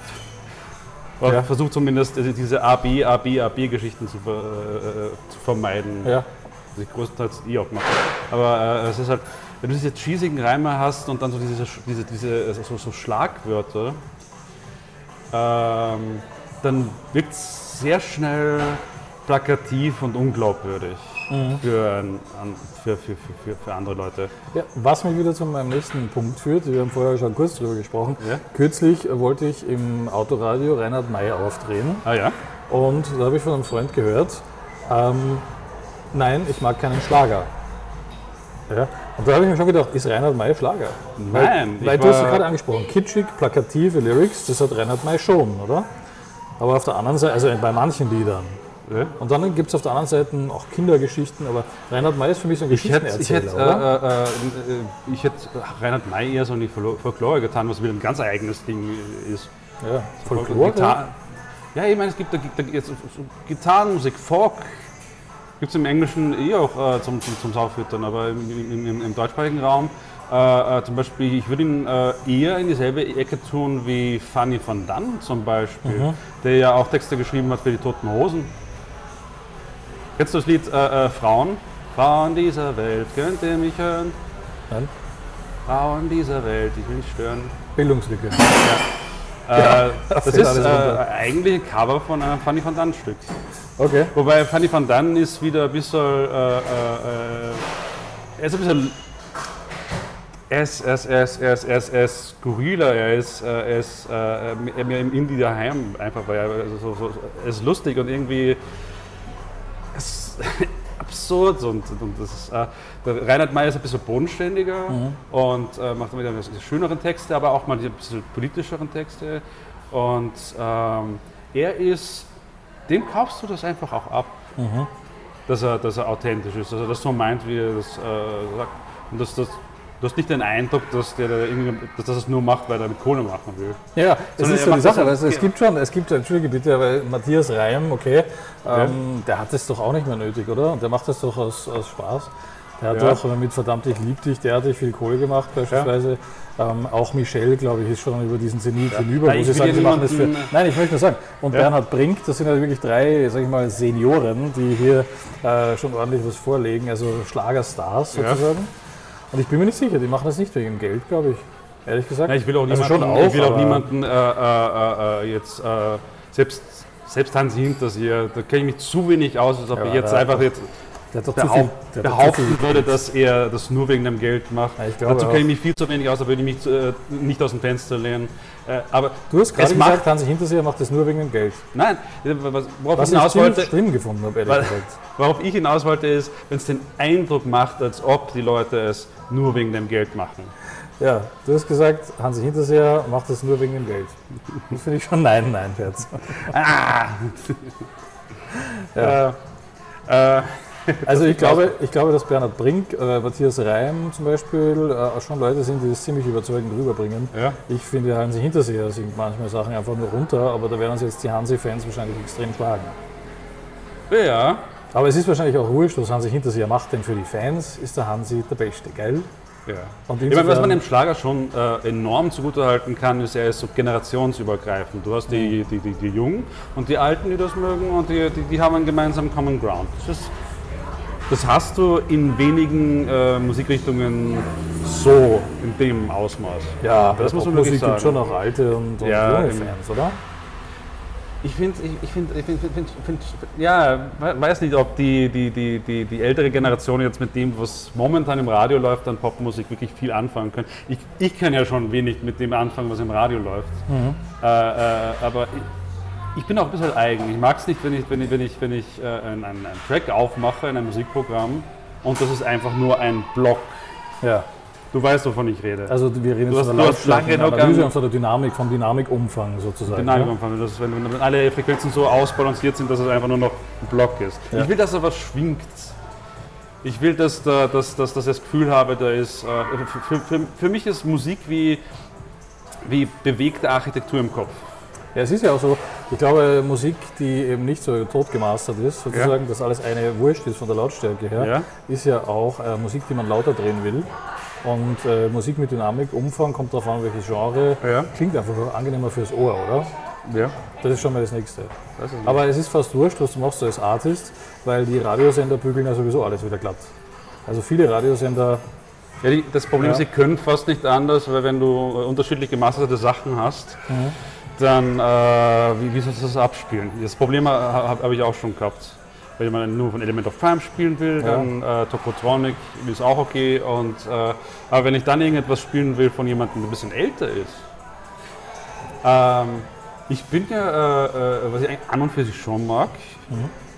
Speaker 1: Ja.
Speaker 2: Versuch zumindest äh, diese AB, AB, AB-Geschichten zu, ver, äh, zu vermeiden.
Speaker 1: Ja.
Speaker 2: Was ich größtenteils eh auch mache. Aber äh, es ist halt, wenn du diese cheesigen Reime hast und dann so diese, diese, diese äh, so, so Schlagwörter, ähm, dann wirkt es sehr schnell plakativ und unglaubwürdig
Speaker 1: Mhm.
Speaker 2: für, für, für, für, für, andere Leute.
Speaker 1: Ja, was mich wieder zu meinem nächsten Punkt führt, wir haben vorher schon kurz drüber gesprochen.
Speaker 2: Ja.
Speaker 1: Kürzlich wollte ich im Autoradio Reinhard May aufdrehen
Speaker 2: Ah ja?
Speaker 1: und da habe ich von einem Freund gehört, ähm, nein, ich mag keinen Schlager. Ja. Und da habe ich mir schon gedacht, ist Reinhard May Schlager?
Speaker 2: Nein,
Speaker 1: Weil, weil du hast
Speaker 2: war-
Speaker 1: gerade angesprochen, kitschig, plakative Lyrics, das hat Reinhard May schon, oder? Aber auf der anderen Seite, also bei manchen Liedern.
Speaker 2: Ja.
Speaker 1: Und dann gibt es auf der anderen Seite auch Kindergeschichten, aber Reinhard May ist für mich so ein Geschichtenerzähler,
Speaker 2: ich, hätte,
Speaker 1: oder?
Speaker 2: äh, äh, äh, ich hätte Reinhard May eher so in die Folklore- getan, was wieder ein ganz eigenes Ding ist.
Speaker 1: ja, Folklore.
Speaker 2: Gitar ja, ich meine, es gibt da, da, jetzt so so Gitarrenmusik, Folk. Gibt es im Englischen eh auch äh, zum, zum, zum Saufüttern, aber im, im, im, im deutschsprachigen Raum äh, äh, zum Beispiel, ich würde ihn äh, eher in dieselbe Ecke tun wie Fanny van Dann zum Beispiel,
Speaker 1: Mhm.
Speaker 2: der ja auch Texte geschrieben hat für die Toten Hosen. Kennst du das Lied äh, äh, Frauen? Frauen dieser Welt, könnt ihr mich hören?
Speaker 1: Nein?
Speaker 2: Frauen dieser Welt, ich will nicht stören.
Speaker 1: Bildungslücke.
Speaker 2: Äh, das
Speaker 1: fällt
Speaker 2: ist äh, eigentlich ein Cover von einem Fanny van Dann Stück.
Speaker 1: Okay.
Speaker 2: Wobei Fanny van Dannen ist wieder ein bisschen, äh, äh, äh, er ist ein bisschen, er ist, er ist, er ist, er ist, er ist, er ist skurriler, er ist, äh, er ist äh, mehr im Indie daheim, einfach weil er, also so, so, er ist lustig und irgendwie absurd und, und das ist, äh, der Reinhard May ist ein bisschen bodenständiger und äh, macht wieder schöneren Texte, aber auch mal ein bisschen politischeren Texte. Und ähm, er ist, dem kaufst du das einfach auch ab, dass, er, dass er authentisch ist, dass er das so meint, wie er das äh, sagt. Und dass das, du hast nicht den Eindruck, dass der, da irgendwie- dass er das nur macht, weil er damit Kohle machen will.
Speaker 1: Ja, es
Speaker 2: Sondern
Speaker 1: ist so die
Speaker 2: das
Speaker 1: Sache. Also es
Speaker 2: ja.
Speaker 1: gibt schon, es gibt, entschuldige bitte, aber Matthias Reim, okay, ähm, der hat das doch auch nicht mehr nötig, oder? Und der macht das doch aus, aus Spaß. Der hat
Speaker 2: Ja.
Speaker 1: doch äh, mit Verdammt, ich lieb dich, der hat viel Kohle gemacht beispielsweise. Ähm, auch Michelle, glaube ich, ist schon über diesen Zenit hinüber,
Speaker 2: Nein,
Speaker 1: wo
Speaker 2: ich
Speaker 1: sie sagen,
Speaker 2: ja
Speaker 1: sie machen das für... Nein, ich möchte nur sagen, und
Speaker 2: Ja.
Speaker 1: Bernhard Brink, das sind ja wirklich drei, sag ich mal, Senioren, die hier äh, schon ordentlich was vorlegen, also Schlagerstars
Speaker 2: Ja.
Speaker 1: sozusagen. Und ich bin mir nicht sicher, die machen das nicht wegen Geld, glaube ich. Ehrlich gesagt.
Speaker 2: Ja, ich will auch
Speaker 1: Also
Speaker 2: niemanden,
Speaker 1: schon auch,
Speaker 2: ich will auch niemanden äh, äh, äh, jetzt, äh, selbst, selbst Hans Hinterseher, da kenne ich mich zu wenig aus, als ob
Speaker 1: Ja,
Speaker 2: ich jetzt einfach jetzt
Speaker 1: Der hat doch zu viel, der
Speaker 2: behaupten würde, dass er das nur wegen dem Geld macht.
Speaker 1: Ja,
Speaker 2: Dazu kenne ich mich viel zu wenig aus, da würde ich mich äh, nicht aus dem Fenster lehnen. Äh, aber
Speaker 1: Du hast gerade
Speaker 2: es macht,
Speaker 1: gesagt, Hansi Hinterseher macht das nur wegen dem Geld.
Speaker 2: nein, was- worauf
Speaker 1: Was
Speaker 2: ich hinaus
Speaker 1: ich
Speaker 2: wollte,
Speaker 1: schlimm gefunden habe, ehrlich gesagt.
Speaker 2: worauf ich hinaus wollte, ist, wenn es den Eindruck macht, als ob die Leute es nur wegen dem Geld machen.
Speaker 1: Ja, du hast gesagt, Hansi Hinterseher macht das nur wegen dem Geld. Das finde ich schon nein, nein, Scherz.
Speaker 2: Äh, äh,
Speaker 1: Also ich glaube, ich glaube, dass Bernhard Brink, äh, Matthias Reim zum Beispiel, äh, auch schon Leute sind, die das ziemlich überzeugend rüberbringen.
Speaker 2: ja.
Speaker 1: Ich finde, Hansi Hinterseher singt manchmal Sachen einfach nur runter, aber da werden uns jetzt die Hansi-Fans wahrscheinlich extrem schlagen.
Speaker 2: ja,
Speaker 1: Aber es ist wahrscheinlich auch wurscht, was Hansi Hinterseher macht, denn für die Fans ist der Hansi der Beste, geil?
Speaker 2: Ja.
Speaker 1: Und
Speaker 2: Ich meine, was man dem Schlager schon äh, enorm zugutehalten kann, ist, er ist so generationsübergreifend. Du hast die, die, die, die Jungen und die Alten, die das mögen, und die, die, die haben einen gemeinsamen Common Ground. Das, ist, das hast du in wenigen äh, Musikrichtungen so, in dem Ausmaß.
Speaker 1: Ja,
Speaker 2: Das muss man wirklich
Speaker 1: gibt
Speaker 2: sagen.
Speaker 1: schon auch alte und, und
Speaker 2: Ja,
Speaker 1: junge
Speaker 2: eben.
Speaker 1: Fans, oder?
Speaker 2: Ich finde, ich, finde, ich finde, find, find, ja, we- weiß nicht, ob die, die, die, die, die ältere Generation jetzt mit dem, was momentan im Radio läuft, an Popmusik wirklich viel anfangen können. Ich, ich kann ja schon wenig mit dem anfangen, was im Radio läuft. Äh, äh, aber ich, bin auch ein bisschen eigen. Ich mag es nicht, wenn ich, wenn ich, wenn ich, wenn ich äh, einen, einen Track aufmache in einem Musikprogramm und das ist einfach nur ein Block.
Speaker 1: Ja.
Speaker 2: Du weißt, wovon ich rede.
Speaker 1: Also wir reden
Speaker 2: Du
Speaker 1: jetzt von der
Speaker 2: hast lange
Speaker 1: Lautstärke,
Speaker 2: genug
Speaker 1: Analyse
Speaker 2: an-
Speaker 1: und von der Dynamik, vom Dynamikumfang sozusagen.
Speaker 2: Genau,
Speaker 1: ja?
Speaker 2: wenn, wenn, alle Frequenzen so ausbalanciert sind, dass es einfach nur noch ein Block ist.
Speaker 1: Ja.
Speaker 2: Ich will, dass da was schwingt. Ich will, dass, da, dass, dass, dass ich das Gefühl habe, da ist. Äh, für, für, für mich ist Musik wie, wie bewegte Architektur im Kopf.
Speaker 1: Ja, es ist ja auch so, ich glaube, Musik, die eben nicht so tot gemastert ist, sozusagen, dass alles eine Wurscht ist von der Lautstärke her,
Speaker 2: Ja.
Speaker 1: ist ja auch äh, Musik, die man lauter drehen will. Und äh, Musik mit Dynamik, Umfang, kommt darauf an, welches Genre,
Speaker 2: Ja.
Speaker 1: klingt einfach angenehmer fürs Ohr, oder?
Speaker 2: Ja.
Speaker 1: Das ist schon mal das Nächste.
Speaker 2: Das ist
Speaker 1: Aber es ist fast wurscht, was du machst als Artist, weil die Radiosender bügeln ja sowieso alles wieder glatt. Also viele Radiosender,
Speaker 2: ja, die, das Problem ist,
Speaker 1: Ja.
Speaker 2: sie können fast nicht anders, weil wenn du äh, unterschiedlich gemasterte Sachen hast, dann äh, wie, wie sollst du das abspielen? Das Problem habe hab, ich auch schon gehabt. Wenn man nur von Element of Time spielen will,
Speaker 1: Ja.
Speaker 2: dann äh, Tokotronic ist auch okay. Und, äh, aber wenn ich dann irgendetwas spielen will von jemandem, der ein bisschen älter ist, ähm, ich bin ja, äh, äh, was ich eigentlich an und für sich schon mag,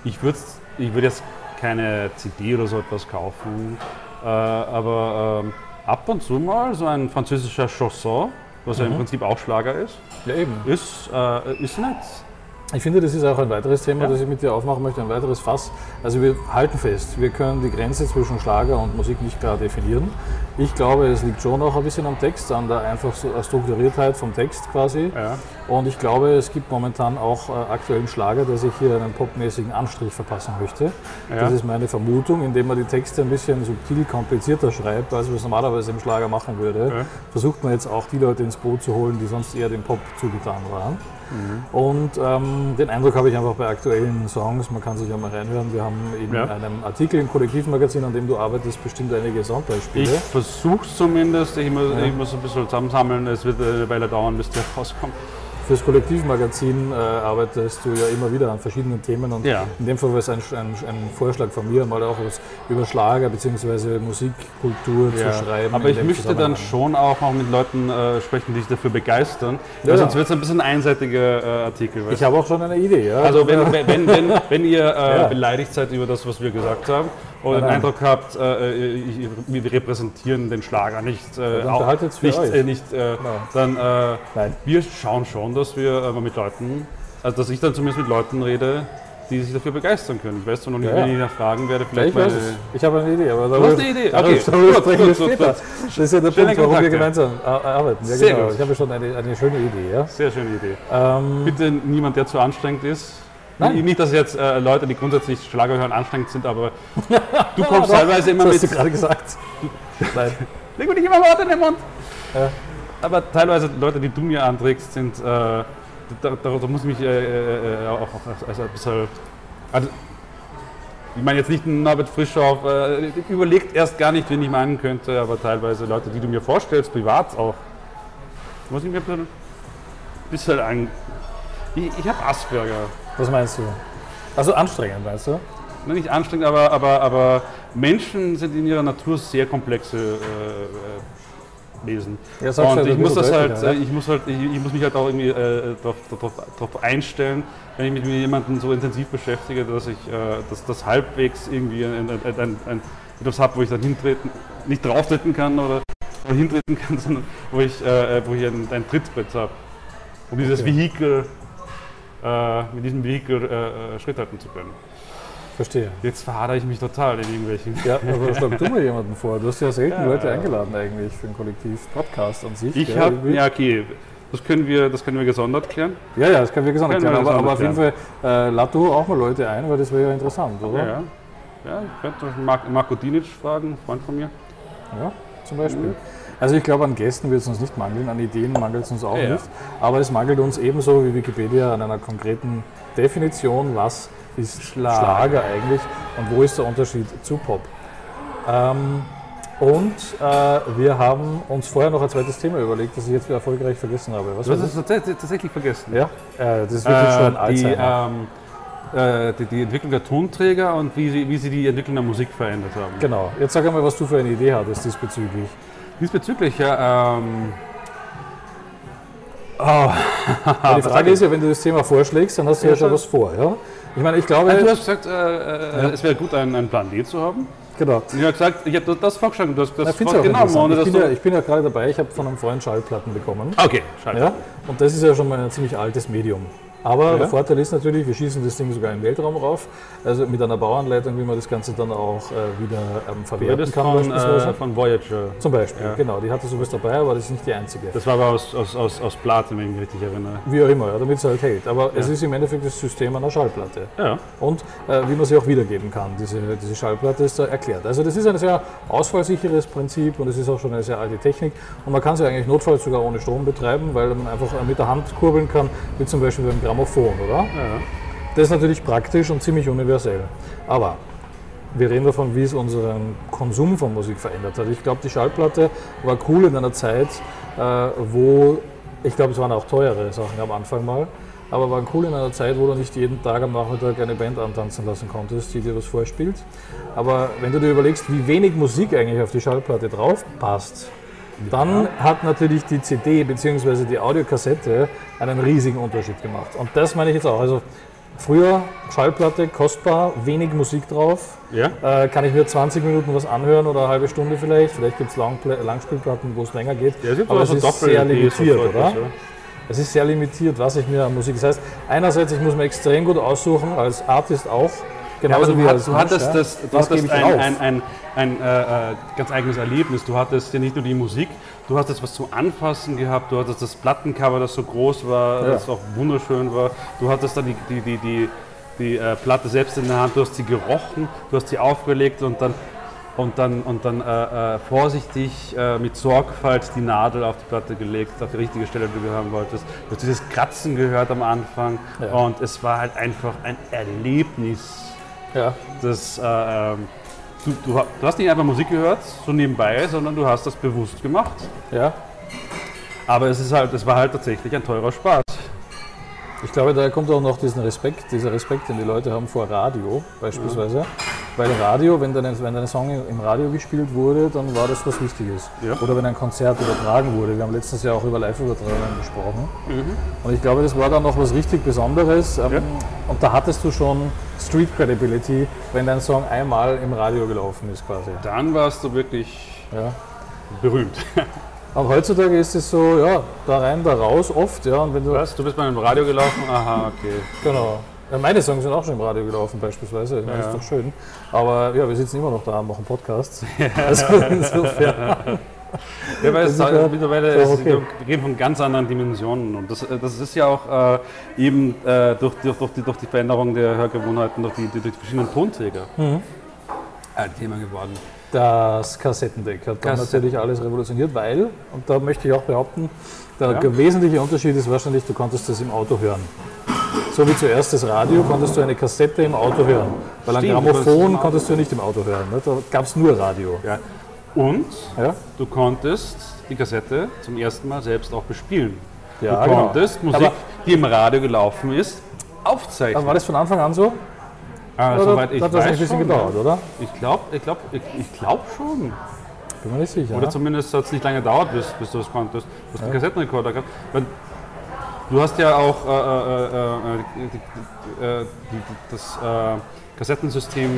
Speaker 2: ich würde ich würd jetzt keine CD oder so etwas kaufen, äh, aber ähm, ab und zu mal so ein französischer Chanson, was ja im Prinzip auch Schlager ist,
Speaker 1: ja eben.
Speaker 2: ist, äh, ist nett.
Speaker 1: Ich finde, das ist auch ein weiteres Thema,
Speaker 2: Ja.
Speaker 1: das ich mit dir aufmachen möchte, ein weiteres Fass. Also wir halten fest, wir können die Grenze zwischen Schlager und Musik nicht klar definieren. Ich glaube, es liegt schon auch ein bisschen am Text, an der einfach so Strukturiertheit vom Text quasi.
Speaker 2: Ja.
Speaker 1: Und ich glaube, es gibt momentan auch äh, aktuellen Schlager, der sich hier einen popmäßigen Anstrich verpassen möchte.
Speaker 2: Ja.
Speaker 1: Das ist meine Vermutung, indem man die Texte ein bisschen subtil komplizierter schreibt, als man es normalerweise im Schlager machen würde. Versucht man jetzt auch die Leute ins Boot zu holen, die sonst eher dem Pop zugetan waren.
Speaker 2: Mhm.
Speaker 1: Und ähm, den Eindruck habe ich einfach bei aktuellen Songs, man kann sich ja mal reinhören, wir haben in
Speaker 2: Ja.
Speaker 1: einem Artikel im Kollektivmagazin, an dem du arbeitest, bestimmt einige
Speaker 2: Ich
Speaker 1: Soundbeispiele.
Speaker 2: versuche es zumindest, ich muss,
Speaker 1: Ja.
Speaker 2: ich muss ein bisschen zusammensammeln, es wird eine Weile dauern, bis der rauskommt.
Speaker 1: Fürs Kollektivmagazin äh, arbeitest du ja immer wieder an verschiedenen Themen und
Speaker 2: Ja.
Speaker 1: in dem Fall war es ein, ein, ein Vorschlag von mir, mal auch was über Schlager bzw. Musikkultur
Speaker 2: Ja,
Speaker 1: zu schreiben.
Speaker 2: aber ich möchte dann schon auch mal mit Leuten äh, sprechen, die sich dafür begeistern.
Speaker 1: Ja,
Speaker 2: weil sonst wird es ein bisschen ein einseitiger äh, Artikel.
Speaker 1: Ich habe auch schon eine Idee.
Speaker 2: Also wenn, wenn, wenn, wenn, ihr äh, beleidigt seid über das, was wir gesagt haben, oder
Speaker 1: Nein,
Speaker 2: den. Eindruck habt, äh, ich- wir repräsentieren den Schlager nicht, äh,
Speaker 1: dann
Speaker 2: auch
Speaker 1: für
Speaker 2: nicht,
Speaker 1: euch.
Speaker 2: äh, nicht äh, dann äh, wir schauen schon, dass wir äh, mit Leuten, also dass ich dann zumindest mit Leuten rede, die sich dafür begeistern können. Ich weiß zwar noch nicht,
Speaker 1: Ja, ja.
Speaker 2: wenn ich nach fragen werde,
Speaker 1: Ja,
Speaker 2: vielleicht
Speaker 1: ich weiß
Speaker 2: meine.
Speaker 1: Ich habe eine Idee, aber
Speaker 2: hast eine Idee? Okay.
Speaker 1: darüber
Speaker 2: Gut,
Speaker 1: sprechen wir
Speaker 2: gut, gut.
Speaker 1: Das ist ja der
Speaker 2: Schöne
Speaker 1: Punkt, warum wir
Speaker 2: Kontakte.
Speaker 1: gemeinsam ar- arbeiten. Ja,
Speaker 2: Sehr
Speaker 1: genau.
Speaker 2: gut.
Speaker 1: Ich habe schon eine, eine schöne Idee. Ja.
Speaker 2: Sehr schöne Idee.
Speaker 1: Ähm,
Speaker 2: Bitte niemand, der zu anstrengend ist.
Speaker 1: Nein.
Speaker 2: Nicht, dass jetzt äh, Leute, die grundsätzlich Schlager hören, anstrengend sind, aber du kommst teilweise immer
Speaker 1: das
Speaker 2: mit.
Speaker 1: hast du gerade gesagt. Nein.
Speaker 2: Leg mir nicht immer Worte in den Mund.
Speaker 1: Ja.
Speaker 2: Aber teilweise Leute, die du mir anträgst, sind. Äh, da, da, da muss ich mich äh, äh, auch, auch also ein bisschen. Also, ich meine jetzt nicht Norbert Frischhoff, äh, überlegt erst gar nicht, wen ich meinen könnte, aber teilweise Leute, die du mir vorstellst, privat auch. Muss ich mir ein bisschen, bisschen an. Ich, ich habe Asperger.
Speaker 1: Was meinst du? Also anstrengend, meinst du?
Speaker 2: Na, nicht anstrengend, aber, aber, aber Menschen sind in ihrer Natur sehr komplexe äh, äh, Wesen.
Speaker 1: Ja,
Speaker 2: und
Speaker 1: halt
Speaker 2: ich muss das halt,
Speaker 1: deutlicher,
Speaker 2: äh, ich muss halt, ich, ich muss mich halt auch irgendwie äh, darauf einstellen, wenn ich mich mit jemandem so intensiv beschäftige, dass ich äh, dass das halbwegs irgendwie ein, ein, ein, ein, etwas habe, wo ich dann hintreten, nicht drauftreten kann oder, oder hintreten kann, sondern wo ich, äh, wo ich ein, ein Trittbrett habe, um dieses
Speaker 1: Okay.
Speaker 2: Vehikel, äh, mit diesem Vehikel äh, äh, Schritt halten zu können.
Speaker 1: Verstehe.
Speaker 2: Jetzt verhadere ich mich total in irgendwelchen.
Speaker 1: Ja, aber schlag du mal jemanden vor. Du hast ja selten
Speaker 2: Ja.
Speaker 1: Leute eingeladen eigentlich für einen Kollektiv-Podcast an sich.
Speaker 2: Ich habe, ja okay, das können wir, das können wir gesondert klären.
Speaker 1: ja, ja, das können wir gesagt
Speaker 2: Können wir
Speaker 1: erklären. Aber,
Speaker 2: gesondert
Speaker 1: aber auf jeden Fall äh, lad du auch mal Leute ein, weil das wäre ja interessant, oder?
Speaker 2: Ja, ja. Ja, ich könnte Marco Dinic fragen, ein Freund von mir.
Speaker 1: Ja, zum Beispiel. Also ich glaube, an Gästen wird es uns nicht mangeln, an Ideen mangelt es uns auch
Speaker 2: Ja,
Speaker 1: nicht. Aber es mangelt uns ebenso wie Wikipedia an einer konkreten Definition, was ist Schlager, eigentlich und wo ist der Unterschied zu Pop. Ähm, und äh, wir haben uns vorher noch ein zweites Thema überlegt, das ich jetzt wieder erfolgreich vergessen habe. Was
Speaker 2: Du hast es tatsächlich, tatsächlich vergessen.
Speaker 1: Ja, äh, das ist wirklich schon
Speaker 2: Äh, die,
Speaker 1: Alzheimer.
Speaker 2: ähm, äh, die, die Entwicklung der Tonträger und wie sie, wie sie die Entwicklung der Musik verändert haben.
Speaker 1: Genau. Jetzt sag einmal, was du für eine Idee hattest diesbezüglich.
Speaker 2: Diesbezüglich, ja, ähm,
Speaker 1: Weil die Frage ist ja, wenn du das Thema vorschlägst, dann hast du ja,
Speaker 2: Ja,
Speaker 1: schon was vor. Ja? Ich meine, ich glaube,
Speaker 2: also du hast gesagt, äh, äh, es wäre gut, einen, einen Plan D zu haben.
Speaker 1: genau.
Speaker 2: Ich habe gesagt, ich habe das vorgeschlagen, du hast
Speaker 1: Na,
Speaker 2: das
Speaker 1: ja auch
Speaker 2: genommen.
Speaker 1: ich, bin ja, ich bin ja gerade dabei, ich habe von einem Freund Schallplatten bekommen.
Speaker 2: okay, schade.
Speaker 1: Ja? Und das ist ja schon mal ein ziemlich altes Medium. Aber
Speaker 2: Ja.
Speaker 1: der Vorteil ist natürlich, wir schießen das Ding sogar im Weltraum rauf. Also mit einer Bauanleitung, wie man das Ganze dann auch äh, wieder ähm, verwerten kann.
Speaker 2: von,
Speaker 1: beispielsweise.
Speaker 2: äh, von Voyager.
Speaker 1: Zum Beispiel,
Speaker 2: Ja.
Speaker 1: genau. Die hatte sowas dabei, aber das ist nicht die einzige.
Speaker 2: Das war aber aus, aus, aus, aus Platin, wenn ich mich richtig erinnere.
Speaker 1: Wie auch immer, ja, damit es halt hält. Aber es ist im Endeffekt das System einer Schallplatte.
Speaker 2: Ja.
Speaker 1: Und äh, wie man sie auch wiedergeben kann, diese, diese Schallplatte ist da erklärt. Also das ist ein sehr ausfallsicheres Prinzip und es ist auch schon eine sehr alte Technik. Und man kann sie eigentlich notfalls sogar ohne Strom betreiben, weil man einfach mit der Hand kurbeln kann, wie zum Beispiel beim Grammophon, oder?
Speaker 2: Ja.
Speaker 1: Das ist natürlich praktisch und ziemlich universell. Aber wir reden davon, wie es unseren Konsum von Musik verändert hat. Ich glaube, die Schallplatte war cool in einer Zeit, äh, wo, ich glaube, es waren auch teure Sachen am Anfang mal, aber waren cool in einer Zeit, wo du nicht jeden Tag am Nachmittag eine Band antanzen lassen konntest, die dir was vorspielt. Aber wenn du dir überlegst, wie wenig Musik eigentlich auf die Schallplatte drauf passt, dann hat natürlich die CD bzw. die Audiokassette einen riesigen Unterschied gemacht. Und das meine ich jetzt auch. Also früher Schallplatte, kostbar, wenig Musik drauf.
Speaker 2: Ja?
Speaker 1: Äh, kann ich mir 20 Minuten was anhören oder eine halbe Stunde vielleicht. Vielleicht gibt es Langspielplatten, wo es länger geht.
Speaker 2: Ja,
Speaker 1: Aber es ist sehr limitiert, oder?
Speaker 2: ja.
Speaker 1: Es ist sehr limitiert, was ich mir an Musik. Das heißt, einerseits, ich muss mir extrem gut aussuchen, als Artist auch.
Speaker 2: Ja,
Speaker 1: Genauso
Speaker 2: du,
Speaker 1: wie
Speaker 2: hat, du hattest,
Speaker 1: ja.
Speaker 2: das, du hattest ein, ein, ein, ein äh, ganz eigenes Erlebnis. Du hattest ja nicht nur die Musik, du hattest was zum Anfassen gehabt, du hattest das Plattencover, das so groß war,
Speaker 1: Ja.
Speaker 2: das auch wunderschön war. Du hattest dann die, die, die, die, die äh, Platte selbst in der Hand, du hast sie gerochen, du hast sie aufgelegt und dann, und dann, und dann äh, äh, vorsichtig äh, mit Sorgfalt die Nadel auf die Platte gelegt, auf die richtige Stelle, die du haben wolltest. Du hast dieses Kratzen gehört am Anfang
Speaker 1: Ja.
Speaker 2: und es war halt einfach ein Erlebnis.
Speaker 1: Ja.
Speaker 2: Das, äh, ähm, du, du, du hast nicht einfach Musik gehört, so nebenbei, sondern du hast das bewusst gemacht.
Speaker 1: ja.
Speaker 2: Aber es, ist halt, es war halt tatsächlich ein teurer Spaß.
Speaker 1: glaube, daher kommt auch noch diesen Respekt, dieser Respekt, den die Leute haben vor Radio beispielsweise. Ja. Weil Radio, wenn dein, wenn dein Song im Radio gespielt wurde, dann war das was Wichtiges. Ja. Oder wenn ein Konzert übertragen wurde. Wir haben letztes Jahr auch über Live-Übertragungen gesprochen. Mhm. Und ich glaube, das war dann noch was richtig Besonderes. Ähm, ja. Und da hattest du schon Street Credibility, wenn dein Song einmal im Radio gelaufen ist quasi.
Speaker 2: Dann warst du wirklich berühmt.
Speaker 1: Aber heutzutage ist es so, ja, da rein, da raus oft. Ja,
Speaker 2: und wenn du Was? Du bist mal im Radio gelaufen? Aha, okay.
Speaker 1: Genau. Meine Songs sind auch schon im Radio gelaufen beispielsweise. Ja, das ist doch schön. Aber ja, wir sitzen immer noch da und machen Podcasts. Ja. Also insofern.
Speaker 2: Ja, weil es halt mittlerweile ist, okay. wir gehen von ganz anderen Dimensionen. Und das, das ist ja auch äh, eben äh, durch, durch, durch, die, durch die Veränderung der Hörgewohnheiten, durch die, durch die verschiedenen Tonträger mhm. ein Thema geworden.
Speaker 1: Das Kassettendeck hat dann natürlich alles revolutioniert, weil, und da möchte ich auch behaupten, der ja. wesentliche Unterschied ist wahrscheinlich, du konntest das im Auto hören. So wie zuerst das Radio, konntest du eine Kassette im Auto hören. Weil ein Grammophon konntest du nicht im Auto hören. Ne? Da gab es nur Radio.
Speaker 2: Ja. Und ja? du konntest die Kassette zum ersten Mal selbst auch bespielen. Ja, du genau. konntest genau. Musik, Aber die im Radio gelaufen ist, aufzeichnen.
Speaker 1: war das von Anfang an so?
Speaker 2: Ah, soweit ich
Speaker 1: hat das ein bisschen schon, gedauert, oder?
Speaker 2: Ich glaube ich glaub, ich, ich glaub schon.
Speaker 1: Bin mir nicht sicher.
Speaker 2: Oder zumindest hat es nicht lange gedauert, bis, bis du das konntest. Du hast ja. einen Kassettenrekorder gehabt. Du hast ja auch äh, äh, äh, äh die, das äh, Kassettensystem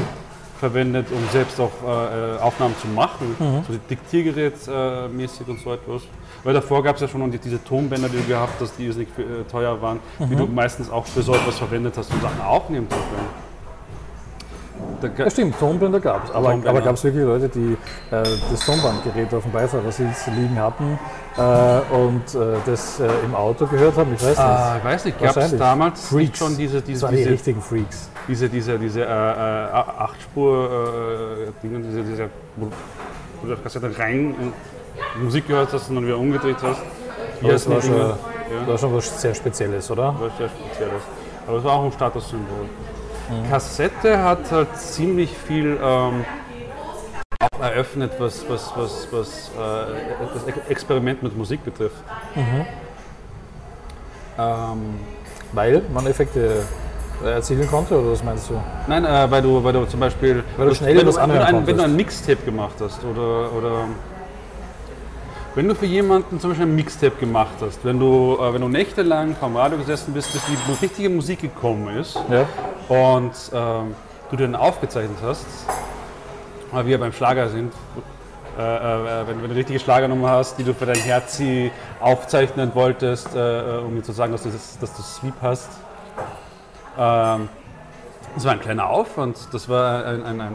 Speaker 2: verwendet, um selbst auch äh, Aufnahmen zu machen, mhm. so Diktiergerät-mäßig und so etwas. Weil davor gab es ja schon diese Tonbänder, die du gehabt hast, die nicht teuer waren, mhm. die du meistens auch für so etwas verwendet hast, um Sachen aufnehmen zu können.
Speaker 1: Ja, stimmt, Tonbänder gab es. Aber, aber gab es wirklich Leute, die äh, das Tonbandgerät auf dem Beifahrersitz liegen hatten äh, und äh, das äh, im Auto gehört haben? Ich weiß nicht.
Speaker 2: Ah, ich weiß nicht, gab es damals
Speaker 1: Freaks.
Speaker 2: schon diese,
Speaker 1: diese, das diese richtigen Freaks.
Speaker 2: Diese, diese, diese äh, äh, Achtspur-Dinge, diese, diese, wo du Kassette rein und Musik gehört hast und dann wieder umgedreht hast.
Speaker 1: Das war, schon, ja. war schon was sehr Spezielles, oder?
Speaker 2: Was sehr Spezielles. Aber es war auch ein Statussymbol. Mhm. Kassette hat halt ziemlich viel ähm, auch eröffnet, was, was, was, was äh, das Experiment mit Musik betrifft. Mhm.
Speaker 1: Ähm, weil man Effekte erzielen konnte, oder was meinst du?
Speaker 2: Nein, äh, weil, du, weil du zum Beispiel.
Speaker 1: Weil du schnell was
Speaker 2: wenn, ein, wenn du ein Mixtape gemacht hast oder, oder wenn du für jemanden zum Beispiel ein Mixtape gemacht hast, wenn du, äh, wenn du nächtelang vom Radio gesessen bist, bis die richtige Musik gekommen ist ja. und ähm, du den aufgezeichnet hast, weil wir beim Schlager sind, äh, äh, wenn, wenn, du richtige Schlagernummer hast, die du für dein Herzi aufzeichnen wolltest, äh, um mir zu sagen, dass du, das, dass du Sweep hast. Ähm, das war ein kleiner Aufwand, das war ein, ein, ein,